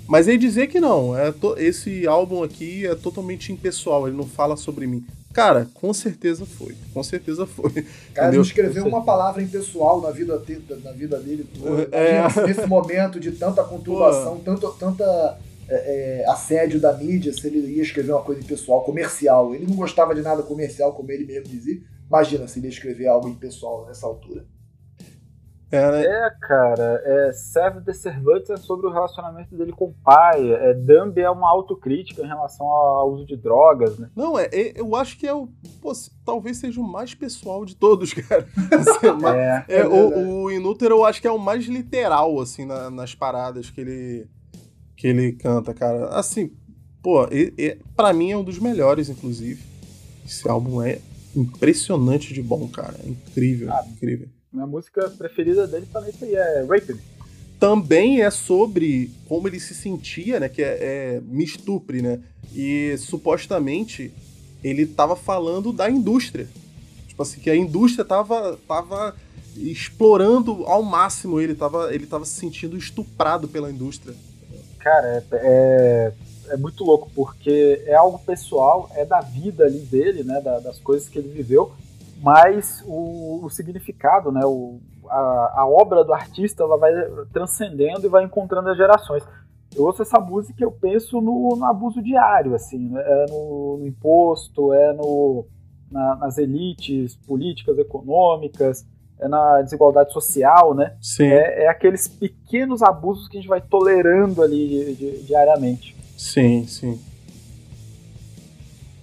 Mas ele dizer que não, é to, esse álbum aqui é totalmente impessoal, ele não fala sobre mim. Cara, com certeza foi. Com certeza foi. Cara, ele não escreveu uma palavra impessoal na vida, na vida dele toda. É... Nesse momento de tanta conturbação, tanto, tanta é, é, assédio da mídia, se ele ia escrever uma coisa impessoal, comercial. Ele não gostava de nada comercial, como ele mesmo dizia. Imagina se ele escrever algo impessoal nessa altura. É, né? é, cara, é, Serve the Servants é sobre o relacionamento dele com o pai. É, Dumb é uma autocrítica em relação ao uso de drogas, né? Não, é, é eu acho que é o. Pô, talvez seja o mais pessoal de todos, cara. Assim, é, é, é o, o Inútero eu acho que é o mais literal, assim, na, nas paradas que ele, que ele canta, cara. Assim, pô, e, e, pra mim é um dos melhores, inclusive. Esse álbum é impressionante de bom, cara. É incrível, ah, incrível. Minha música preferida dele também é Rape Me. Também é sobre como ele se sentia, né? Que é, é me estupre, né? E supostamente ele tava falando da indústria. Tipo assim, que a indústria tava, tava explorando ao máximo ele, tava, ele tava se sentindo estuprado pela indústria. Cara, é, é é muito louco, porque é algo pessoal, é da vida ali dele, né, da, das coisas que ele viveu, mas o, o significado, né, o, a, a, obra do artista, ela vai transcendendo e vai encontrando as gerações. Eu ouço essa música e eu penso no, no abuso diário, assim, né, é no, no imposto, é no, na, nas elites políticas, econômicas, é na desigualdade social, né? Sim. É, é aqueles pequenos abusos que a gente vai tolerando ali diariamente. Sim, sim.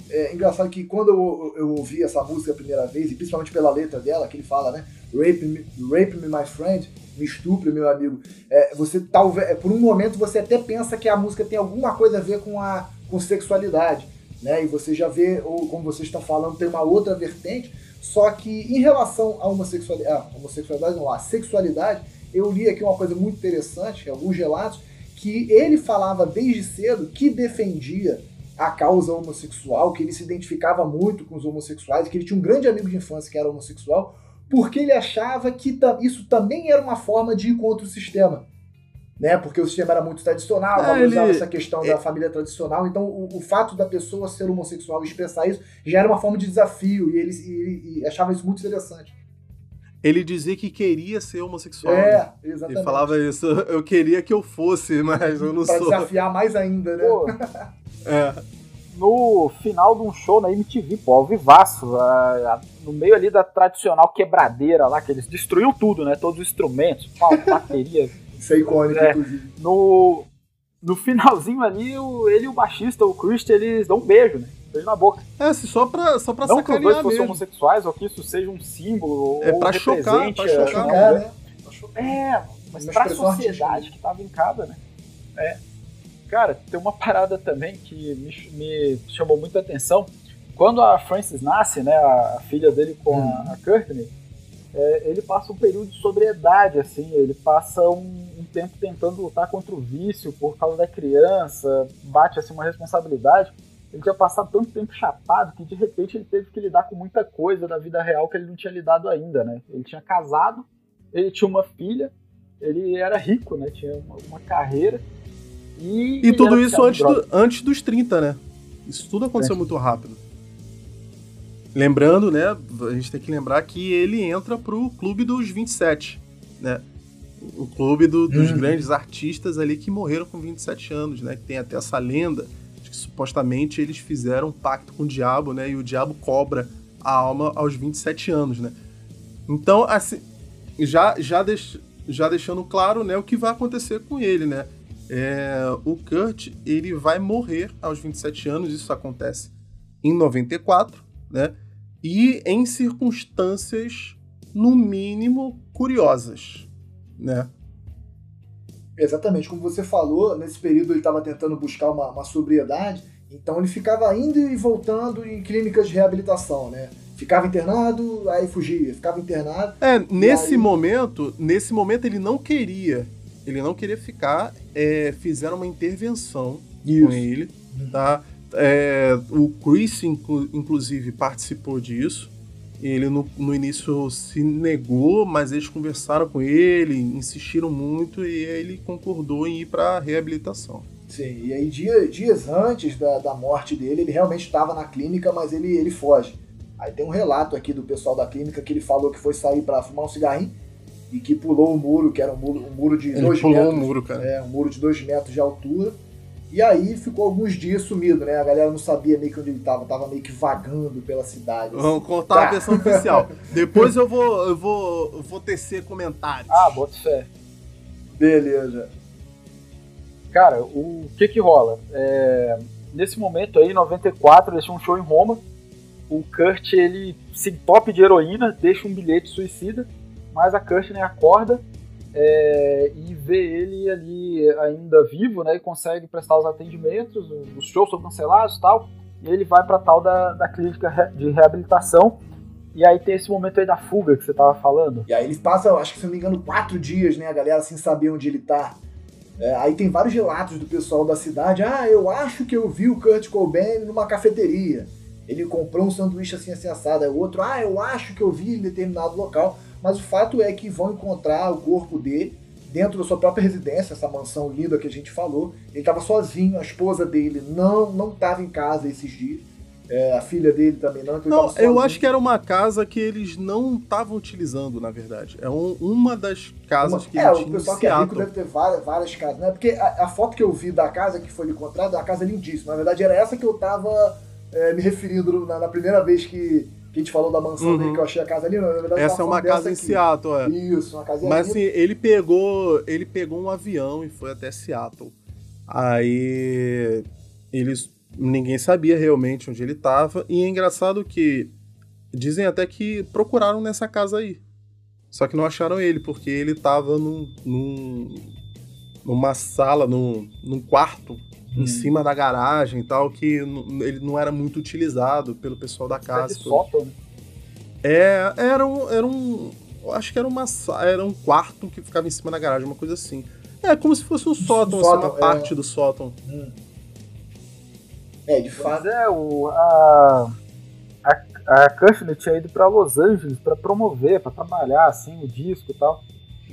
É engraçado que quando eu, eu ouvi essa música a primeira vez, e principalmente pela letra dela, que ele fala, né? Rape me, rape me my friend, me estupre, meu amigo. É, você talvez, é, por um momento, você até pensa que a música tem alguma coisa a ver com a com sexualidade, né? E você já vê, ou como vocês estão falando, tem uma outra vertente. Só que em relação à homossexualidade, ah, homossexualidade não, a sexualidade, eu li aqui uma coisa muito interessante, alguns relatos, que ele falava desde cedo que defendia a causa homossexual, que ele se identificava muito com os homossexuais, que ele tinha um grande amigo de infância que era homossexual, porque ele achava que isso também era uma forma de ir contra o sistema. Né? Porque o sistema era muito tradicional, é, valorizava ele... essa questão é... da família tradicional, então o, o, fato da pessoa ser homossexual e expressar isso já era uma forma de desafio, e ele, e e achava isso muito interessante ele dizia que queria ser homossexual. É, né? exatamente. Ele falava isso, eu queria que eu fosse, mas eu não pra sou. Pra desafiar mais ainda, né? é. no final de um show na MTV, pô, ao vivaço, a, a, no meio ali da tradicional quebradeira lá, que eles destruíam tudo, né? Todos os instrumentos, pau, bateria. Isso é icônico, É. inclusive. No, no finalzinho ali, o, ele e o baixista, o Christian, eles dão um beijo, né? Beijo na boca. É, assim, só pra, só pra Não que os dois sacanear fossem mesmo. homossexuais, ou que isso seja um símbolo, É ou pra chocar, pra a- chocar. Chocar, não, né? Pra chocar. É, mas pra sociedade que tava em cada, né? É. Cara, tem uma parada também que me, me chamou muita atenção. Quando a Frances nasce, né, a, filha dele com Uhum. a, a Courtney, é, ele passa um período de sobriedade, assim, ele passa um, um tempo tentando lutar contra o vício por causa da criança, bate assim uma responsabilidade. Ele tinha passado tanto tempo chapado que de repente ele teve que lidar com muita coisa da vida real que ele não tinha lidado ainda, né? Ele tinha casado, ele tinha uma filha, ele era rico, né? Tinha uma, uma carreira. E, E tudo isso antes, do- antes dos 30, né? Isso tudo aconteceu É. muito rápido. Lembrando, né? A gente tem que lembrar que ele entra pro clube dos 27, né? O clube do- dos Uhum. grandes artistas ali que morreram com 27 anos, né? Que tem até essa lenda supostamente eles fizeram um pacto com o diabo, né? E o diabo cobra a alma aos 27 anos, né? Então, assim, já, já, deix- já deixando claro, né, o que vai acontecer com ele, né? É, o Kurt, ele vai morrer aos 27 anos, isso acontece em 94, né? E em circunstâncias, no mínimo, curiosas, né? Exatamente, como você falou, nesse período ele estava tentando buscar uma, uma sobriedade, então ele ficava indo e voltando em clínicas de reabilitação, né? Ficava internado, aí fugia, ficava internado. É, nesse aí- momento, nesse momento ele não queria, ele não queria ficar, é, fizeram uma intervenção com ele, tá? É, o Chris, inclu- inclusive, participou disso. Ele no, no início se negou, mas eles conversaram com ele, insistiram muito e ele concordou em ir para reabilitação. Sim, e aí dia- dias antes da, da morte dele, ele realmente estava na clínica, mas ele, ele foge. Aí tem um relato aqui do pessoal da clínica que ele falou que foi sair para fumar um cigarrinho e que pulou o muro, que era um muro, um muro de Ele dois pulou metros. o muro, cara. É, um muro de dois metros de altura. E aí ficou alguns dias sumido, né? A galera não sabia meio que onde ele estava, tava meio que vagando pela cidade. assim. Vamos contar Tá. a versão oficial. Depois eu vou, eu vou, eu vou tecer comentários. Ah, bota fé. Beleza. Cara, o que que rola? É, nesse momento aí, em 94, eles tinham um show em Roma. O Kurt, ele se entope de heroína, deixa um bilhete suicida, mas a Courtney acorda é, e vê ele ali ainda vivo, né? E consegue prestar os atendimentos, os shows são cancelados e tal. E ele vai pra tal da, da clínica de reabilitação. E aí tem esse momento aí da fuga que você tava falando. E aí ele passa, acho que se não me engano, quatro dias, né? A galera sem saber onde ele tá. É, aí tem vários relatos do pessoal da cidade. Ah, eu acho que eu vi o Kurt Cobain numa cafeteria. Ele comprou um sanduíche assim, assim assado. Aí o outro, ah, eu acho que eu vi em determinado local. Mas o fato é que vão encontrar o corpo dele dentro da sua própria residência, essa mansão linda que a gente falou. Ele estava sozinho, a esposa dele não não estava em casa esses dias. É, a filha dele também não. Então Não, eu acho que era uma casa que eles não estavam utilizando, na verdade. É um- uma das casas Uma- que é, ele o tinha em pessoal que é rico deve ter várias, várias casas, né? Porque a, a foto que eu vi da casa que foi encontrada, a casa é lindíssima. Na verdade, era essa que eu tava é, me referindo na, na primeira vez que, que a gente falou da mansão Uhum. dele, que eu achei a casa ali. Na verdade, Essa é uma casa em aqui. Seattle, é. Isso, uma casa Mas assim, ele pegou, ele pegou um avião e foi até Seattle. Aí eles ninguém sabia realmente onde ele estava e é engraçado que dizem até que procuraram nessa casa aí. Só que não acharam ele porque ele estava num, num- numa sala, num, num quarto em cima da garagem e tal que ele não era muito utilizado pelo pessoal da casa. sótão, né? É, era um, era um. Eu acho que era uma era um quarto que ficava em cima da garagem, uma coisa assim. É como se fosse um sótão, assim, sótão, uma é. parte do sótão. É, de Mas fato. é, o, a, a, a Courtney tinha ido pra Los Angeles pra promover, pra trabalhar, assim, o disco e tal.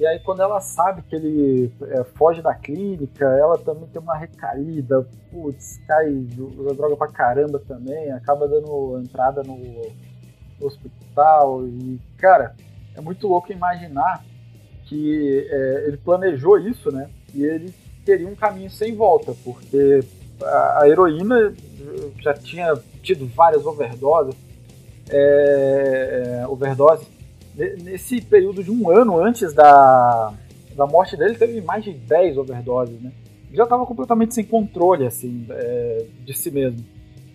E aí quando ela sabe que ele é, foge da clínica, ela também tem uma recaída, putz, cai, usa droga pra caramba também, acaba dando entrada no, no hospital. E, cara, é muito louco imaginar que é, ele planejou isso, né? E ele teria um caminho sem volta, porque a, a heroína já tinha tido várias overdoses, é, overdoses. Nesse período de um ano antes da, da morte dele, teve mais de 10 overdoses, né? Já estava completamente sem controle, assim, é, de si mesmo.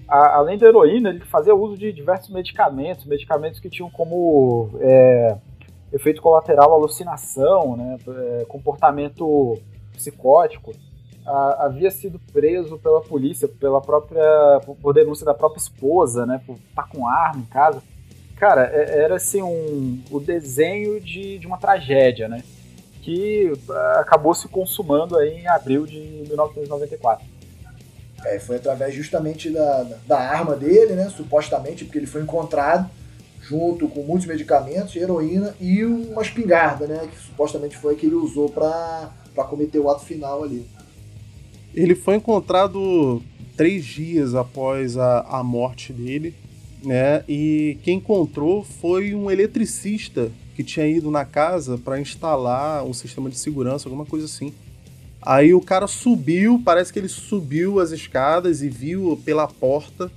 A, além da heroína, ele fazia uso de diversos medicamentos, medicamentos que tinham como é, efeito colateral alucinação, né, é, comportamento psicótico a, havia sido preso pela polícia, pela própria. por denúncia da própria esposa, né? Por estar tá com arma em casa. Cara, é, era assim um, o desenho de, de uma tragédia, né? Que acabou se consumando aí em abril de 1994. É, foi através justamente da, da arma dele, né? Supostamente, porque ele foi encontrado junto com muitos medicamentos, heroína e uma espingarda, né? Que supostamente foi a que ele usou para cometer o ato final ali. Ele foi encontrado três dias após a, a morte dele, né? E quem encontrou foi um eletricista que tinha ido na casa para instalar um sistema de segurança, alguma coisa assim. Aí o cara subiu, parece que ele subiu as escadas e viu pela porta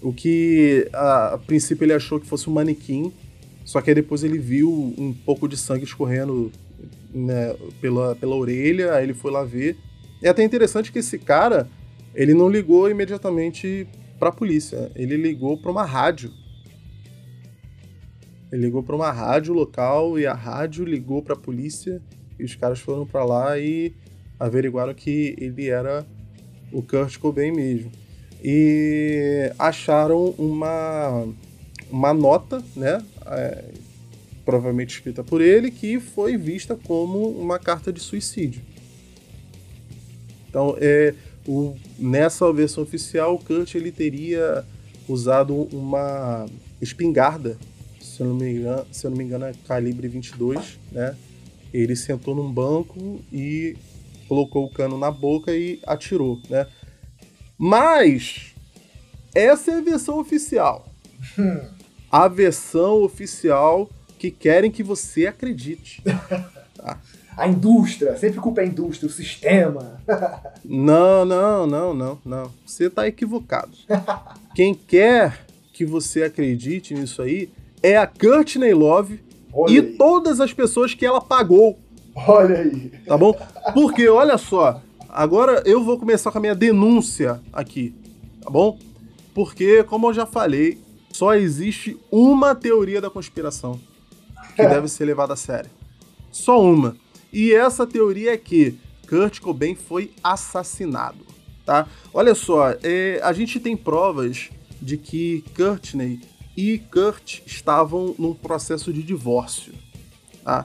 o que a, a princípio ele achou que fosse um manequim, só que aí depois ele viu um pouco de sangue escorrendo né, pela, pela orelha, aí ele foi lá ver é até interessante que esse cara, ele não ligou imediatamente para a polícia, ele ligou para uma rádio. Ele ligou para uma rádio local e a rádio ligou para a polícia e os caras foram para lá e averiguaram que ele era o Kurt Cobain mesmo. E acharam uma, uma nota, né? É, provavelmente escrita por ele, que foi vista como uma carta de suicídio. Então, é, o, nessa versão oficial, o Kurt ele teria usado uma espingarda, se eu não me engano, se eu não me engano é calibre 22, né? Ele sentou num banco e colocou o cano na boca e atirou, né? Mas essa é a versão oficial. A versão oficial que querem que você acredite. Tá? a indústria, sempre culpa a indústria, o sistema. não, não, não, não, não. Você está equivocado. Quem quer que você acredite nisso aí é a Courtney Love olha e aí. todas as pessoas que ela pagou. Olha aí. Tá bom? Porque, olha só, agora eu vou começar com a minha denúncia aqui, tá bom? Porque, como eu já falei, só existe uma teoria da conspiração que deve ser levada a sério. Só uma. E essa teoria é que Kurt Cobain foi assassinado, tá? Olha só, é, a gente tem provas de que Courtney e Kurt estavam num processo de divórcio, tá?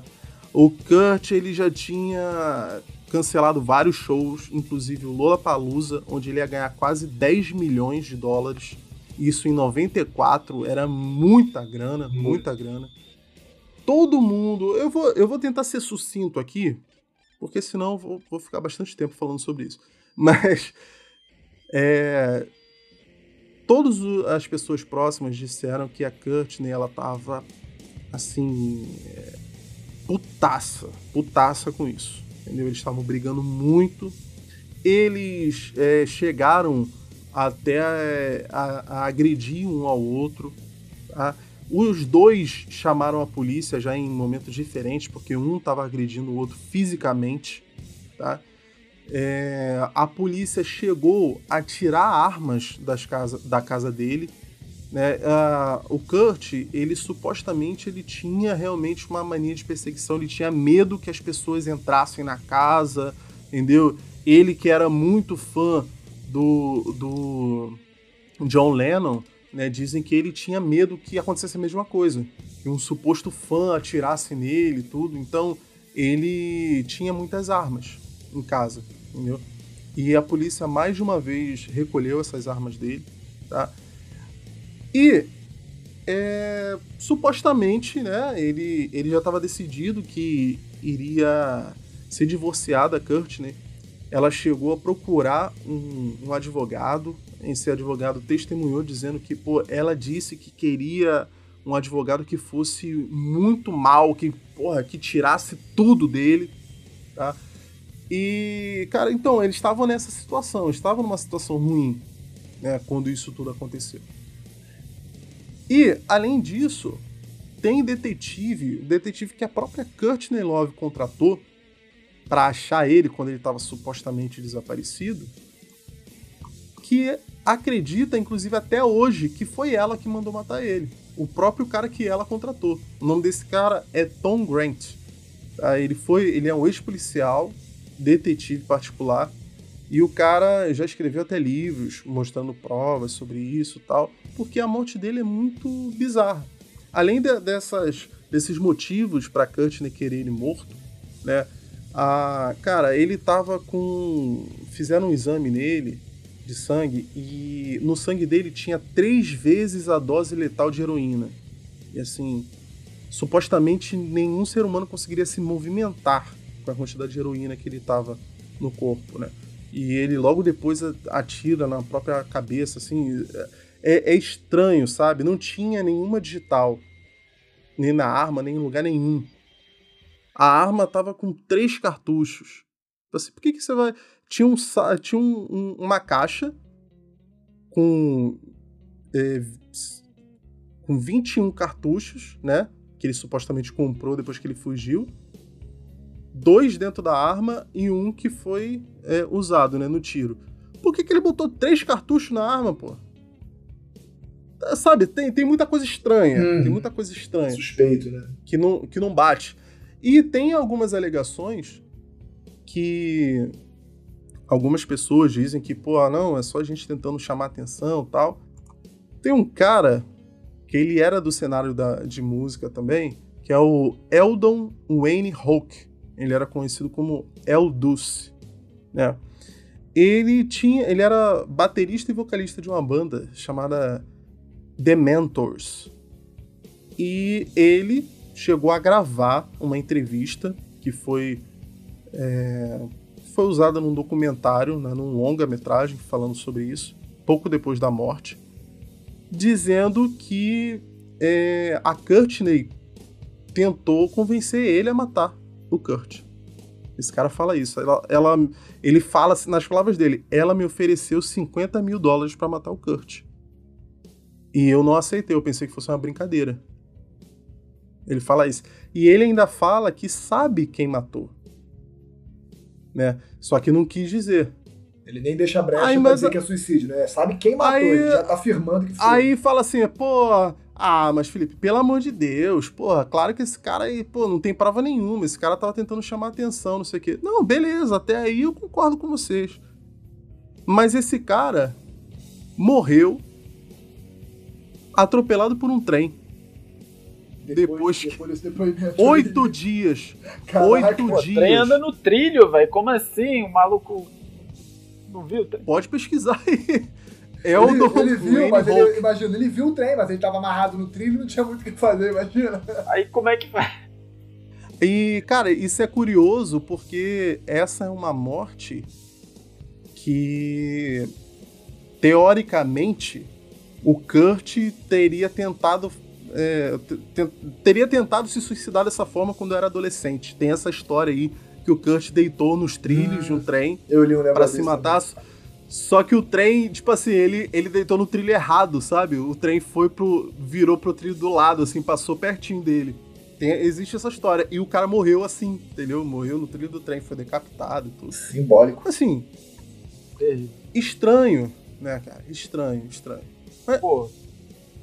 O Kurt ele já tinha cancelado vários shows, inclusive o Lollapalooza, onde ele ia ganhar quase 10 milhões de dólares. Isso em 94 era muita grana, muita grana todo mundo. Eu vou, eu vou tentar ser sucinto aqui, porque senão vou, vou ficar bastante tempo falando sobre isso. Mas. É, todas as pessoas próximas disseram que a Courtney ela tava assim. É, putaça. Putaça com isso. Entendeu? Eles estavam brigando muito. Eles é, chegaram até a, a, agredir um ao outro. Tá? Os dois chamaram a polícia já em momentos diferentes, porque um estava agredindo o outro fisicamente, tá? É, a polícia chegou a tirar armas das casa, da casa dele. Né? Uh, o Kurt, ele supostamente ele tinha realmente uma mania de perseguição, ele tinha medo que as pessoas entrassem na casa, entendeu? Ele que era muito fã do, do John Lennon, né, dizem que ele tinha medo que acontecesse a mesma coisa, que um suposto fã atirasse nele e tudo. Então, ele tinha muitas armas em casa, entendeu? E a polícia mais de uma vez recolheu essas armas dele, tá? E é, supostamente, né, ele, ele já estava decidido que iria se divorciar da Courtney. Ela chegou a procurar um, um advogado esse advogado testemunhou dizendo que, pô, ela disse que queria um advogado que fosse muito mal, que, porra, que tirasse tudo dele, tá? E, cara, então, eles estavam nessa situação, estavam numa situação ruim, né, quando isso tudo aconteceu. E, além disso, tem detetive, detetive que a própria Courtney Love contratou para achar ele quando ele estava supostamente desaparecido, que acredita, inclusive até hoje, que foi ela que mandou matar ele. O próprio cara que ela contratou. O nome desse cara é Tom Grant. Tá? Ele foi, ele é um ex-policial, detetive particular, e o cara já escreveu até livros mostrando provas sobre isso tal, porque a morte dele é muito bizarra. Além de, dessas, desses motivos para Courtney querer ele morto, né? A, cara, ele tava com. Fizeram um exame nele de sangue e no sangue dele tinha três vezes a dose letal de heroína. E assim, supostamente nenhum ser humano conseguiria se movimentar com a quantidade de heroína que ele tava no corpo, né? E ele logo depois atira na própria cabeça, assim. É, é estranho, sabe? Não tinha nenhuma digital. Nem na arma, nem em lugar nenhum. A arma tava com três cartuchos. Assim, por que, que você vai. Tinha, um, tinha um, um, uma caixa com. É, com 21 cartuchos, né? Que ele supostamente comprou depois que ele fugiu dois dentro da arma e um que foi é, usado, né, no tiro. Por que, que ele botou três cartuchos na arma, pô? É, sabe, tem, tem muita coisa estranha. Hum, tem muita coisa estranha. Suspeito, né? Que não, que não bate. E tem algumas alegações que algumas pessoas dizem que, pô, ah, não, é só a gente tentando chamar atenção tal. Tem um cara que ele era do cenário da, de música também, que é o Eldon Wayne Hawke ele era conhecido como El Deuce, né? Ele tinha, ele era baterista e vocalista de uma banda chamada The Mentors. E ele chegou a gravar uma entrevista que foi é, foi usada num documentário, né, num longa-metragem falando sobre isso, pouco depois da morte, dizendo que é, a Courtney tentou convencer ele a matar o Kurt. Esse cara fala isso. Ela, ela, ele fala assim, nas palavras dele: ela me ofereceu 50 mil dólares para matar o Kurt. E eu não aceitei, eu pensei que fosse uma brincadeira. Ele fala isso. E ele ainda fala que sabe quem matou. Né? Só que não quis dizer. Ele nem deixa brecha aí, pra dizer que é suicídio, né? Sabe quem matou, aí, ele já tá afirmando que foi. Aí fala assim, pô, ah, mas Felipe, pelo amor de Deus, porra, claro que esse cara aí, pô, não tem prova nenhuma, esse cara tava tentando chamar atenção, não sei o quê. Não, beleza, até aí eu concordo com vocês. Mas esse cara morreu atropelado por um trem. Depois, depois, depois oito dias. Caraca, oito pô, dias. O trem anda no trilho, velho. Como assim? O maluco não viu? Pode pesquisar aí. É o ele, ele viu, mas ele, imagina, ele viu o trem, mas ele tava amarrado no trilho e não tinha muito o que fazer, imagina. Aí como é que faz? E, cara, isso é curioso porque essa é uma morte que, teoricamente, o Kurt teria tentado. É, teria tentado se suicidar dessa forma quando era adolescente. Tem essa história aí que o Kurt deitou nos trilhos hum, de um trem para se matar. Também. Só que o trem, tipo assim, ele, ele deitou no trilho errado, sabe? O trem foi pro. virou pro trilho do lado, assim, passou pertinho dele. Tem, existe essa história. E o cara morreu assim, entendeu? Morreu no trilho do trem, foi decapitado e tudo. Simbólico. Assim. Estranho, né, cara? Estranho, estranho. Mas... Pô,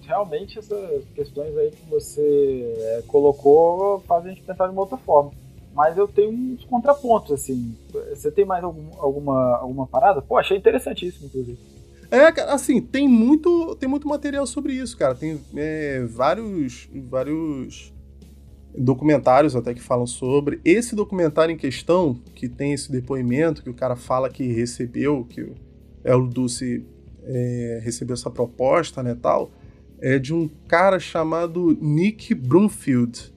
realmente essas questões aí que você é, colocou fazem a gente pensar de uma outra forma. Mas eu tenho uns contrapontos, assim. Você tem mais algum, alguma, alguma parada? Pô, achei interessantíssimo, inclusive. É, assim, tem muito, tem muito material sobre isso, cara. Tem é, vários, vários documentários até que falam sobre. Esse documentário em questão, que tem esse depoimento, que o cara fala que recebeu, que o El Dulce é, recebeu essa proposta, né, tal, é de um cara chamado Nick Brumfield.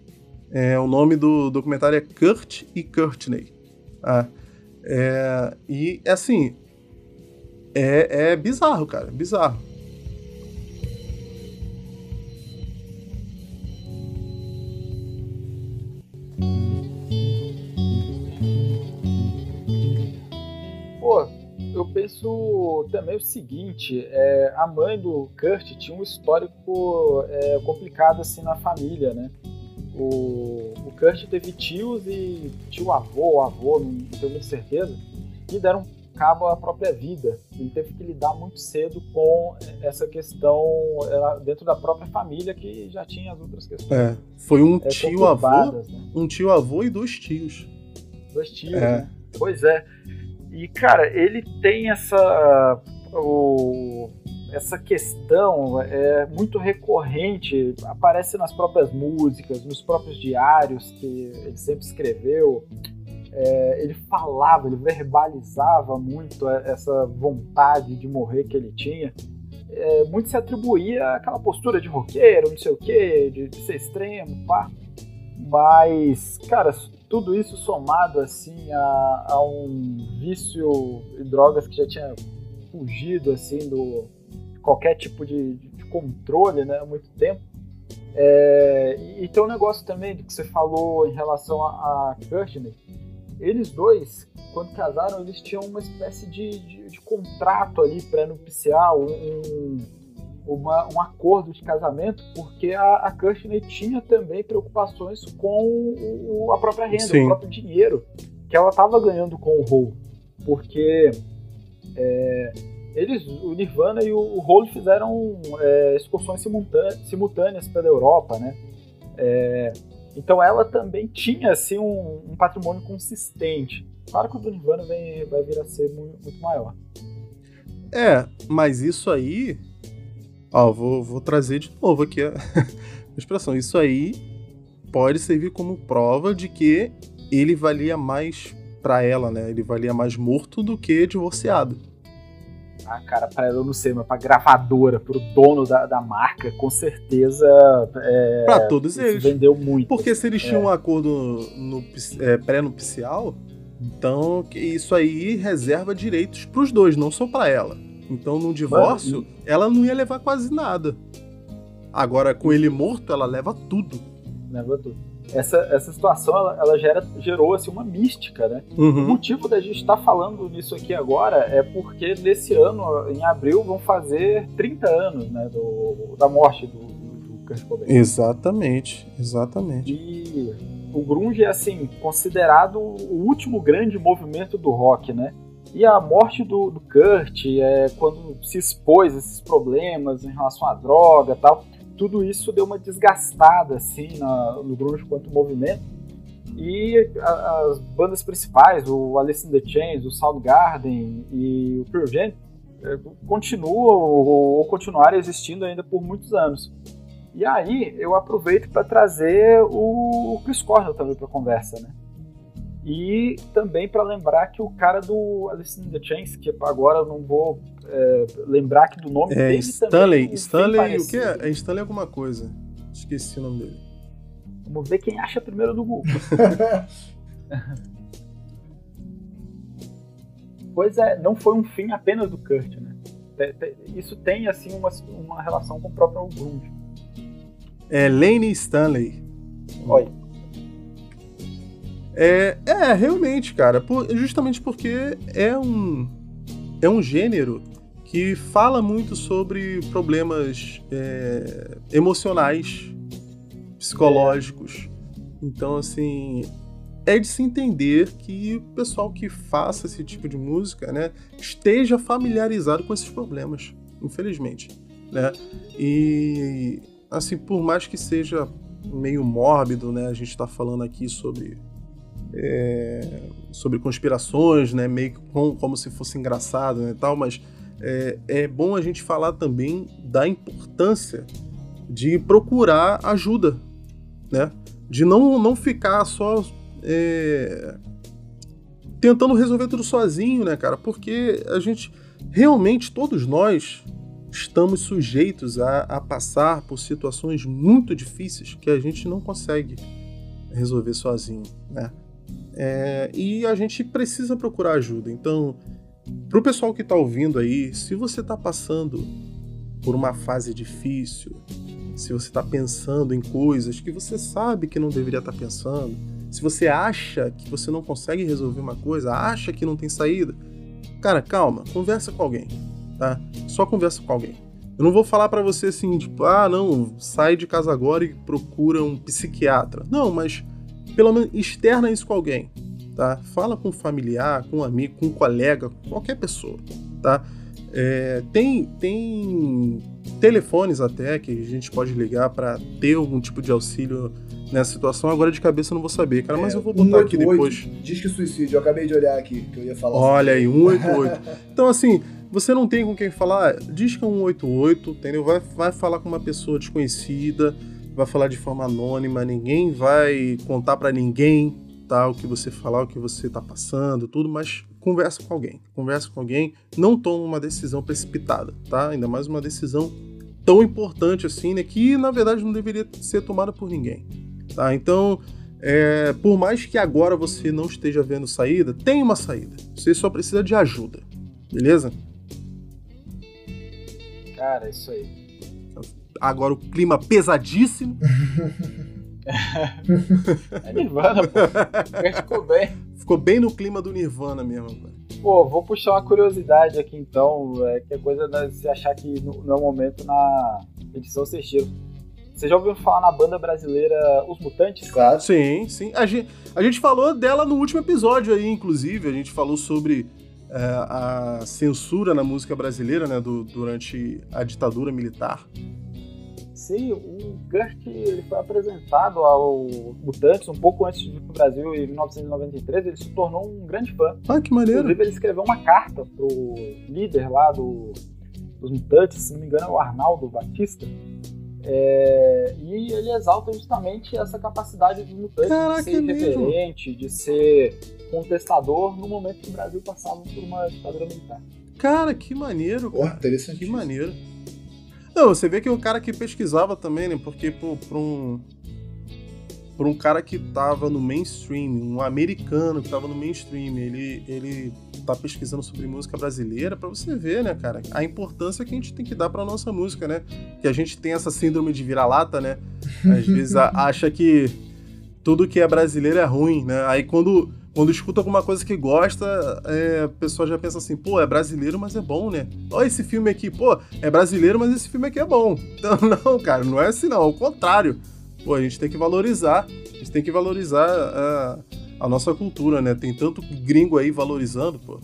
É, o nome do documentário é Kurt e Courtney. Ah, é, e assim, é, é bizarro, cara, bizarro. Penso também o seguinte: é, a mãe do Kurt tinha um histórico é, complicado assim na família, né? O, o Kurt teve tios e tio avô, avô, não tenho muita certeza, que deram cabo à própria vida. Ele teve que lidar muito cedo com essa questão dentro da própria família que já tinha as outras questões. É, foi um é, tio avô, né? um tio avô e dois tios. Dois tios, é. né? Pois é. E cara, ele tem essa o, essa questão é muito recorrente, aparece nas próprias músicas, nos próprios diários que ele sempre escreveu. É, ele falava, ele verbalizava muito essa vontade de morrer que ele tinha. É, muito se atribuía àquela postura de roqueiro, não sei o que, de, de, ser extremo, pá. Mas, cara, tudo isso somado assim a, a um vício em drogas que já tinha fugido assim do qualquer tipo de, de controle, né, há muito tempo. É, e tem um negócio também que você falou em relação a, a Courtney, eles dois, quando casaram, eles tinham uma espécie de, de, de contrato ali pré-nupcial, um, uma, um acordo de casamento, porque a, a tinha também preocupações com o, a própria renda, Sim. o próprio dinheiro que ela estava ganhando com o Hole. Porque é, eles, o Nirvana e o, o Hole fizeram é, excursões simultâneas, simultâneas pela Europa, né? É, então ela também tinha assim, um, um, patrimônio consistente. Claro que o do Nirvana vem, vai vir a ser muito, muito maior. É, mas isso aí. Ó, vou, vou trazer de novo aqui a, expressão. Isso aí pode servir como prova de que ele valia mais para ela, né? Ele valia mais morto do que divorciado. Ah, cara, pra ela eu não sei, mas pra gravadora, pro dono da, da marca, com certeza. É, pra todos eles. Vendeu muito. Porque se eles tinham é. um acordo no, é, pré-nupcial, então isso aí reserva direitos pros dois, não só pra ela. Então no divórcio, Mano, ela não ia levar quase nada. Agora, com ele morto, ela leva tudo. Leva tudo essa, essa situação ela, ela gera, gerou assim, uma mística, né? Uhum. O motivo da gente estar tá falando nisso aqui agora é porque nesse ano, em abril, vão fazer 30 anos né, do, da morte do, do Kurt Cobain. Exatamente, exatamente. E o grunge é assim considerado o último grande movimento do rock, né? E a morte do, do Kurt, é, quando se expôs esses problemas em relação à droga tal, tudo isso deu uma desgastada assim na, no grunge quanto movimento. E a, as bandas principais, o Alice in the Chains, o Soundgarden e o Pearl Jam, é, continuam ou, ou continuaram existindo ainda por muitos anos. E aí eu aproveito para trazer o Chris Cornell também para conversa, né? E também para lembrar que o cara do Alice in the Chains, que agora eu não vou é, lembrar aqui do nome é, Stanley. Stanley, o que é? É Stanley alguma coisa. Esqueci o nome dele. Vamos ver quem acha primeiro do Google. pois é, não foi um fim apenas do Kurt, né? Isso tem, assim, uma, uma relação com o próprio Grunge. É Lane Stanley. Olha. É, é, realmente, cara. Por, justamente porque é um, é um gênero que fala muito sobre problemas é, emocionais, psicológicos. Então, assim, é de se entender que o pessoal que faça esse tipo de música, né, esteja familiarizado com esses problemas, infelizmente, né? E assim, por mais que seja meio mórbido, né, a gente está falando aqui sobre é, sobre conspirações, né, meio com, como se fosse engraçado, né, tal, mas é, é bom a gente falar também da importância de procurar ajuda, né? De não, não ficar só é, tentando resolver tudo sozinho, né, cara? Porque a gente, realmente, todos nós estamos sujeitos a, a passar por situações muito difíceis que a gente não consegue resolver sozinho, né? É, e a gente precisa procurar ajuda. Então, Pro pessoal que tá ouvindo aí, se você tá passando por uma fase difícil, se você tá pensando em coisas que você sabe que não deveria estar tá pensando, se você acha que você não consegue resolver uma coisa, acha que não tem saída, Cara, calma, conversa com alguém, tá? Só conversa com alguém. Eu não vou falar para você assim, tipo, ah, não, sai de casa agora e procura um psiquiatra. Não, mas pelo menos externa isso com alguém, tá? Fala com um familiar, com um amigo, com um colega, qualquer pessoa, tá? É, tem, tem telefones até que a gente pode ligar para ter algum tipo de auxílio nessa situação. Agora de cabeça eu não vou saber, cara, mas é, eu vou botar 188, aqui depois. Diz que suicídio, eu acabei de olhar aqui, que eu ia falar. Olha assim. aí, 188. então, assim, você não tem com quem falar, diz que é 188, entendeu? Vai, vai falar com uma pessoa desconhecida, vai falar de forma anônima, ninguém vai contar para ninguém, tá? O que você falar, o que você tá passando, tudo, mas conversa com alguém. Conversa com alguém, não toma uma decisão precipitada, tá? Ainda mais uma decisão tão importante assim, né? Que na verdade não deveria ser tomada por ninguém, tá? Então, é, por mais que agora você não esteja vendo saída, tem uma saída. Você só precisa de ajuda, beleza? Cara, é isso aí. Agora o clima pesadíssimo. é Nirvana, pô. Ficou bem. Ficou bem no clima do Nirvana mesmo, cara. Pô, vou puxar uma curiosidade aqui então, é, que é coisa de se achar que no, no momento na edição Seixeiro. Você já ouviu falar na banda brasileira Os Mutantes? Claro. Sim, sim. A gente, a gente falou dela no último episódio aí, inclusive. A gente falou sobre é, a censura na música brasileira, né, do, durante a ditadura militar. Sim, o Gert ele foi apresentado ao Mutantes um pouco antes de ir para o Brasil, em 1993. Ele se tornou um grande fã. Ah, que maneiro! Inclusive, ele escreveu uma carta pro líder lá do, dos Mutantes, se não me engano, é o Arnaldo Batista. É, e ele exalta justamente essa capacidade dos mutantes Caraca, de ser referente, de ser contestador no momento que o Brasil passava por uma ditadura militar. Cara, que maneiro. Porra, interessante. Que maneiro. Não, você vê que é um cara que pesquisava também, né? Porque para um por um cara que tava no mainstream, um americano que tava no mainstream, ele ele tá pesquisando sobre música brasileira para você ver, né, cara, a importância que a gente tem que dar para nossa música, né? Que a gente tem essa síndrome de vira-lata, né? Às vezes acha que tudo que é brasileiro é ruim, né? Aí quando quando escuta alguma coisa que gosta, é, a pessoa já pensa assim, pô, é brasileiro, mas é bom, né? Olha esse filme aqui, pô, é brasileiro, mas esse filme aqui é bom. Então, não, cara, não é assim não, ao contrário. Pô, a gente tem que valorizar, a gente tem que valorizar a, a nossa cultura, né? Tem tanto gringo aí valorizando, pô.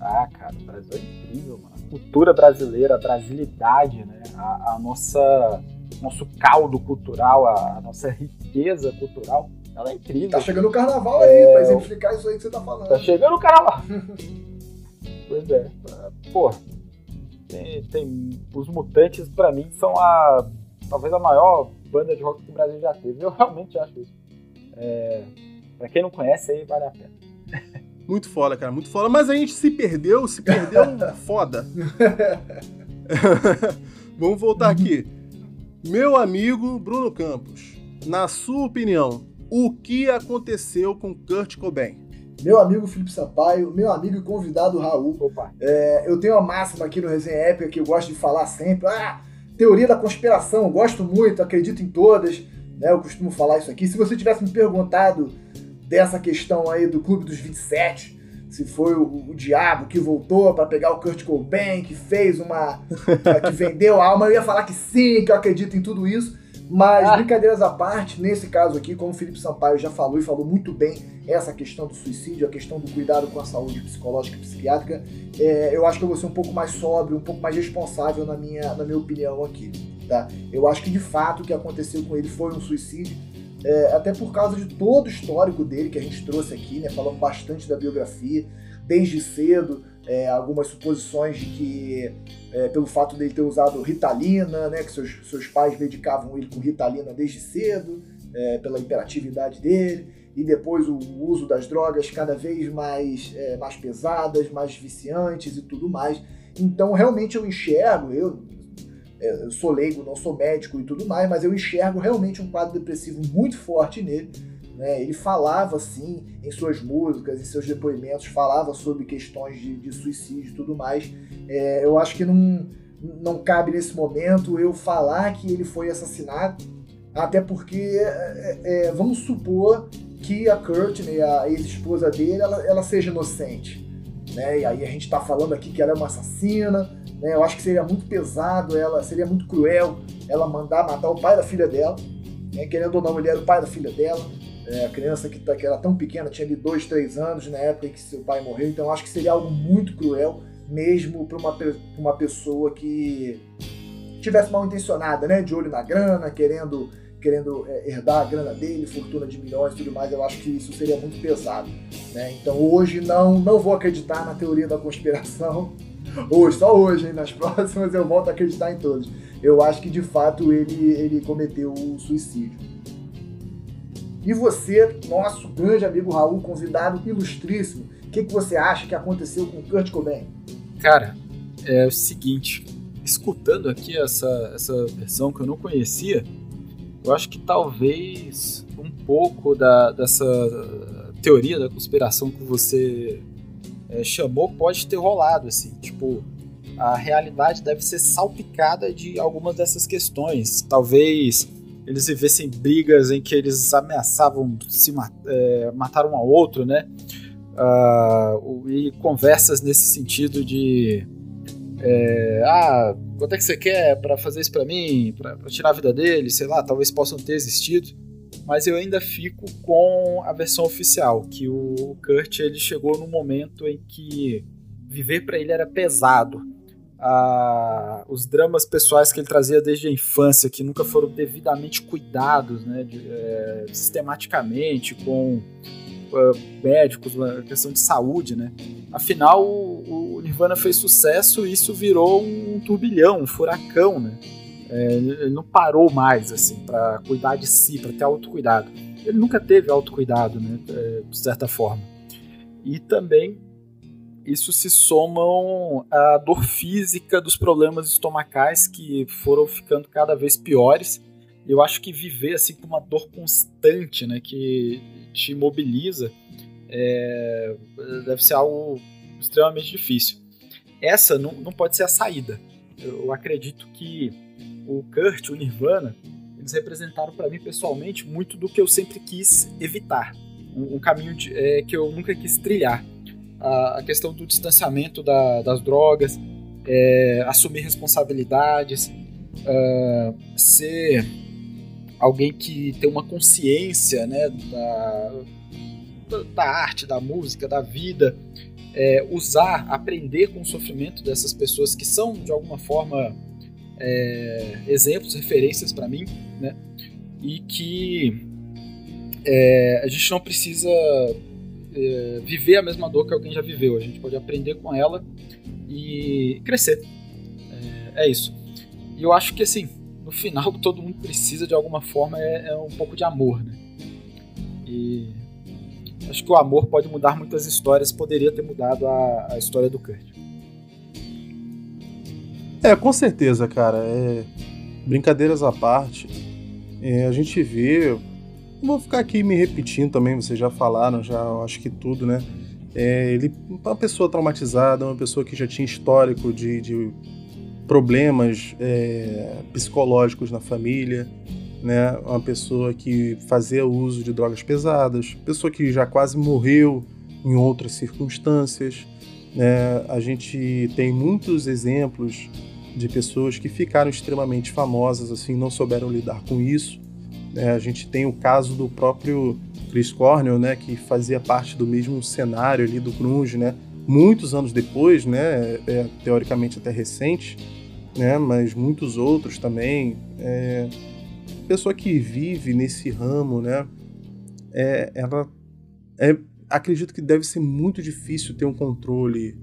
Ah, cara, o Brasil é incrível, mano. A cultura brasileira, a brasilidade, né? A, a nossa, nosso caldo cultural, a, a nossa riqueza cultural ela é incrível. Tá chegando o carnaval é... aí, pra exemplificar isso aí que você tá falando. Tá chegando o carnaval. pois é. Pô, tem, tem, os Mutantes, pra mim, são a talvez a maior banda de rock que o Brasil já teve. Eu realmente acho isso. É, pra quem não conhece aí, vale a pena. Muito foda, cara, muito foda. Mas a gente se perdeu, se perdeu foda. Vamos voltar aqui. Meu amigo Bruno Campos, na sua opinião, o que aconteceu com Kurt Cobain? Meu amigo Felipe Sampaio, meu amigo e convidado Raul. Opa. É, eu tenho uma máxima aqui no Resenha Épica que eu gosto de falar sempre. Ah, teoria da conspiração, gosto muito, acredito em todas. Né, eu costumo falar isso aqui. Se você tivesse me perguntado dessa questão aí do Clube dos 27, se foi o, o diabo que voltou para pegar o Kurt Cobain, que fez uma. que vendeu a alma, eu ia falar que sim, que eu acredito em tudo isso. Mas, ah. brincadeiras à parte, nesse caso aqui, como o Felipe Sampaio já falou e falou muito bem, essa questão do suicídio, a questão do cuidado com a saúde psicológica e psiquiátrica, é, eu acho que eu vou ser um pouco mais sóbrio, um pouco mais responsável na minha, na minha opinião aqui. Tá? Eu acho que de fato o que aconteceu com ele foi um suicídio, é, até por causa de todo o histórico dele que a gente trouxe aqui, né? Falando bastante da biografia, desde cedo é, algumas suposições de que, é, pelo fato dele ter usado Ritalina, né, que seus, seus pais medicavam ele com Ritalina desde cedo, é, pela imperatividade dele, e depois o uso das drogas cada vez mais, é, mais pesadas, mais viciantes e tudo mais. Então, realmente eu enxergo, eu, é, eu sou leigo, não sou médico e tudo mais, mas eu enxergo realmente um quadro depressivo muito forte nele né? Ele falava, assim, em suas músicas, em seus depoimentos, falava sobre questões de, de suicídio e tudo mais. É, eu acho que não, não cabe nesse momento eu falar que ele foi assassinado, até porque, é, é, é vamos supor que a Courtney, a ex-esposa dele, ela, ela seja inocente. né? E aí a gente está falando aqui que ela é uma assassina, né? Eu acho que seria muito pesado, ela seria muito cruel ela mandar matar o pai da filha dela, né? querendo ou não, ele era o pai da filha dela. É, a criança que, tá, que era tão pequena, tinha ali dois, três anos na época em que seu pai morreu, então acho que seria algo muito cruel, mesmo para uma, uma pessoa que tivesse mal intencionada, né? De olho na grana, querendo querendo é, herdar a grana dele, fortuna de milhões e tudo mais, eu acho que isso seria muito pesado. Né? Então hoje não, não vou acreditar na teoria da conspiração. Hoje, só hoje, hein? nas próximas eu volto a acreditar em todas. Eu acho que de fato ele, ele cometeu o suicídio. E você, nosso grande amigo Raul, convidado ilustríssimo, o que, que você acha que aconteceu com Kurt Cobain? Cara, é o seguinte, escutando aqui essa, essa versão que eu não conhecia, eu acho que talvez um pouco da, dessa teoria da conspiração que você é, chamou pode ter rolado, assim, tipo, a realidade deve ser salpicada de algumas dessas questões. Talvez eles vivessem brigas em que eles ameaçavam se mat é, matar um ao outro, né? Uh, e conversas nesse sentido de é, ah, quanto é que você quer para fazer isso para mim, para tirar a vida dele, sei lá, talvez possam ter existido, mas eu ainda fico com a versão oficial, que o Kurt ele chegou no momento em que viver para ele era pesado. Ah, os dramas pessoais que ele trazia desde a infância, que nunca foram devidamente cuidados, né, de, é, sistematicamente, com uh, médicos, questão de saúde, né? Afinal, o, o Nirvana fez sucesso e isso virou um turbilhão, um furacão, né? É, ele não parou mais, assim, para cuidar de si, para ter autocuidado. Ele nunca teve autocuidado, né? É, de certa forma. E também isso se somam à dor física dos problemas estomacais que foram ficando cada vez piores. Eu acho que viver assim com uma dor constante, né, que te mobiliza, é, deve ser algo extremamente difícil. Essa não, não pode ser a saída. Eu acredito que o Kurt, o Nirvana, eles representaram para mim pessoalmente muito do que eu sempre quis evitar. Um, um caminho de, é, que eu nunca quis trilhar. A, questão do distanciamento da, das drogas, é, assumir responsabilidades, uh, ser alguém que tem uma consciência né, da, da arte, da música, da vida, é, usar, aprender com o sofrimento dessas pessoas que são, de alguma forma, é, exemplos, referências para mim, né? E que é, a gente não precisa é, viver a mesma dor que alguém já viveu, a gente pode aprender com ela e crescer. É, é isso. E eu acho que assim, no final todo mundo precisa de alguma forma é, é um pouco de amor, né? E acho que o amor pode mudar muitas histórias, poderia ter mudado a, a história do Kurt. É, com certeza, cara. É... Brincadeiras à parte, é, a gente vê. Não vou ficar aqui me repetindo também, vocês já falaram, já acho que tudo, né? É, ele uma pessoa traumatizada, uma pessoa que já tinha histórico de, de problemas é, psicológicos na família, né? Uma pessoa que fazia uso de drogas pesadas, pessoa que já quase morreu em outras circunstâncias. Né? A gente tem muitos exemplos de pessoas que ficaram extremamente famosas, assim, não souberam lidar com isso. Né? A gente tem o caso do próprio Chris Cornell, né, que fazia parte do mesmo cenário ali do grunge, né? Muitos anos depois, né, é, teoricamente até recente, né, mas muitos outros também. É, pessoa que vive nesse ramo, né, é, ela é, acredito que deve ser muito difícil ter um controle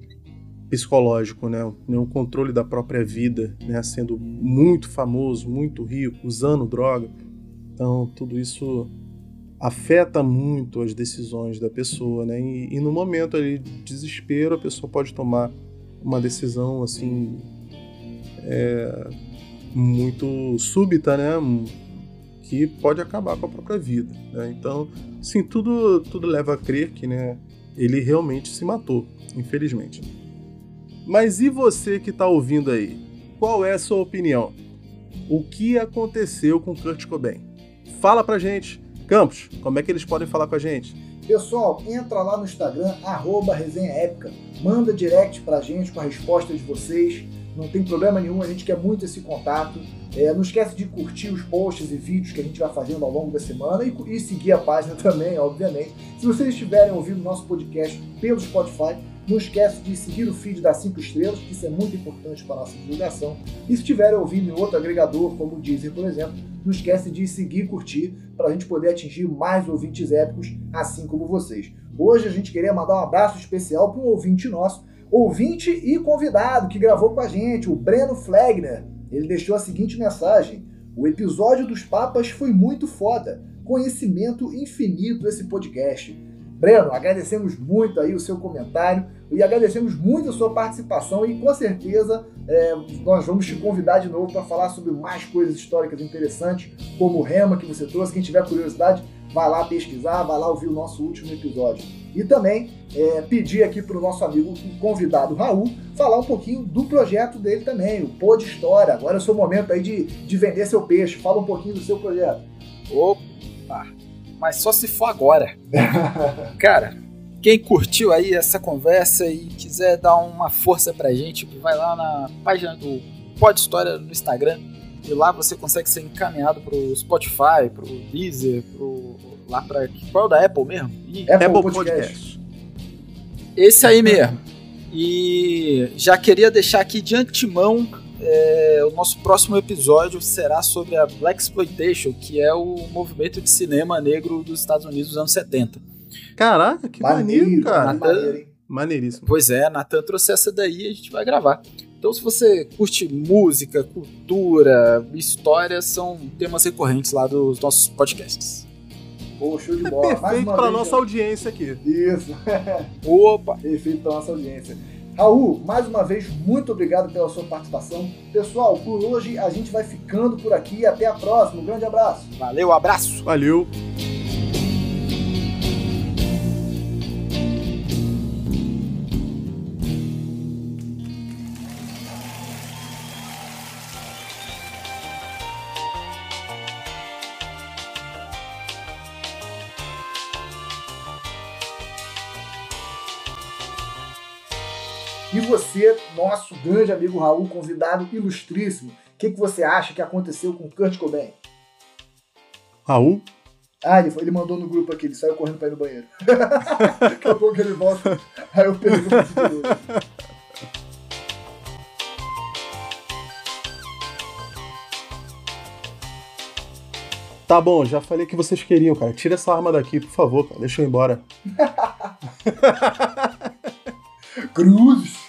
psicológico, né, um controle da própria vida, né, sendo muito famoso, muito rico, usando droga. Então, tudo isso afeta muito as decisões da pessoa, né? E, e no momento ali de desespero, a pessoa pode tomar uma decisão assim é, muito súbita, né? Que pode acabar com a própria vida. Né? Então, sim, tudo, tudo leva a crer que né, ele realmente se matou, infelizmente. Mas e você que está ouvindo aí? Qual é a sua opinião? O que aconteceu com Kurt Cobain? Fala pra gente. Campos, como é que eles podem falar com a gente? Pessoal, entra lá no Instagram, arroba resenha épica, manda direct pra gente com a resposta de vocês. Não tem problema nenhum, a gente quer muito esse contato. É, não esquece de curtir os posts e vídeos que a gente vai fazendo ao longo da semana e, e seguir a página também, obviamente. Se vocês estiverem ouvindo nosso podcast pelo Spotify, não esquece de seguir o feed das 5 estrelas, que isso é muito importante para a nossa divulgação. E se estiverem ouvindo em outro agregador, como o Deezer, por exemplo, não esquece de seguir e curtir para a gente poder atingir mais ouvintes épicos, assim como vocês. Hoje a gente queria mandar um abraço especial para um ouvinte nosso, ouvinte e convidado que gravou com a gente, o Breno Flegner. Ele deixou a seguinte mensagem: O episódio dos Papas foi muito foda. Conhecimento infinito esse podcast. Breno, agradecemos muito aí o seu comentário e agradecemos muito a sua participação e com certeza é, nós vamos te convidar de novo para falar sobre mais coisas históricas interessantes, como o Rema que você trouxe. Quem tiver curiosidade, vai lá pesquisar, vai lá ouvir o nosso último episódio. E também é, pedir aqui para o nosso amigo convidado Raul falar um pouquinho do projeto dele também, o Pô de História. Agora é o seu momento aí de, de vender seu peixe. Fala um pouquinho do seu projeto. Opa! Mas só se for agora. Cara, quem curtiu aí essa conversa e quiser dar uma força pra gente, vai lá na página do Pode História no Instagram e lá você consegue ser encaminhado pro Spotify, pro Deezer, pro lá para qual é o da Apple mesmo? E Apple, Apple Podcast. Podcast. Esse aí mesmo. E já queria deixar aqui de antemão é, o nosso próximo episódio será sobre a Black Exploitation, que é o movimento de cinema negro dos Estados Unidos dos anos 70. Caraca, que maneiro, maneiro cara. Natan, Maneiríssimo. Pois é, Natan trouxe essa daí e a gente vai gravar. Então, se você curte música, cultura, história, são temas recorrentes lá dos nossos podcasts. Pô, show de é bola. Perfeito para nossa audiência aqui. Isso. Opa! Perfeito para nossa audiência. Raul, mais uma vez, muito obrigado pela sua participação. Pessoal, por hoje a gente vai ficando por aqui. Até a próxima. Um grande abraço. Valeu, abraço. Valeu. Você, nosso grande amigo Raul, convidado ilustríssimo, o que, que você acha que aconteceu com Kurt Cobain? Raul? Ah, ele, foi, ele mandou no grupo aqui, ele saiu correndo pra ir no banheiro. Daqui a pouco ele volta, aí eu pergunto de novo. Tá bom, já falei que vocês queriam, cara. Tira essa arma daqui, por favor, cara. Deixa eu ir embora. Cruzes.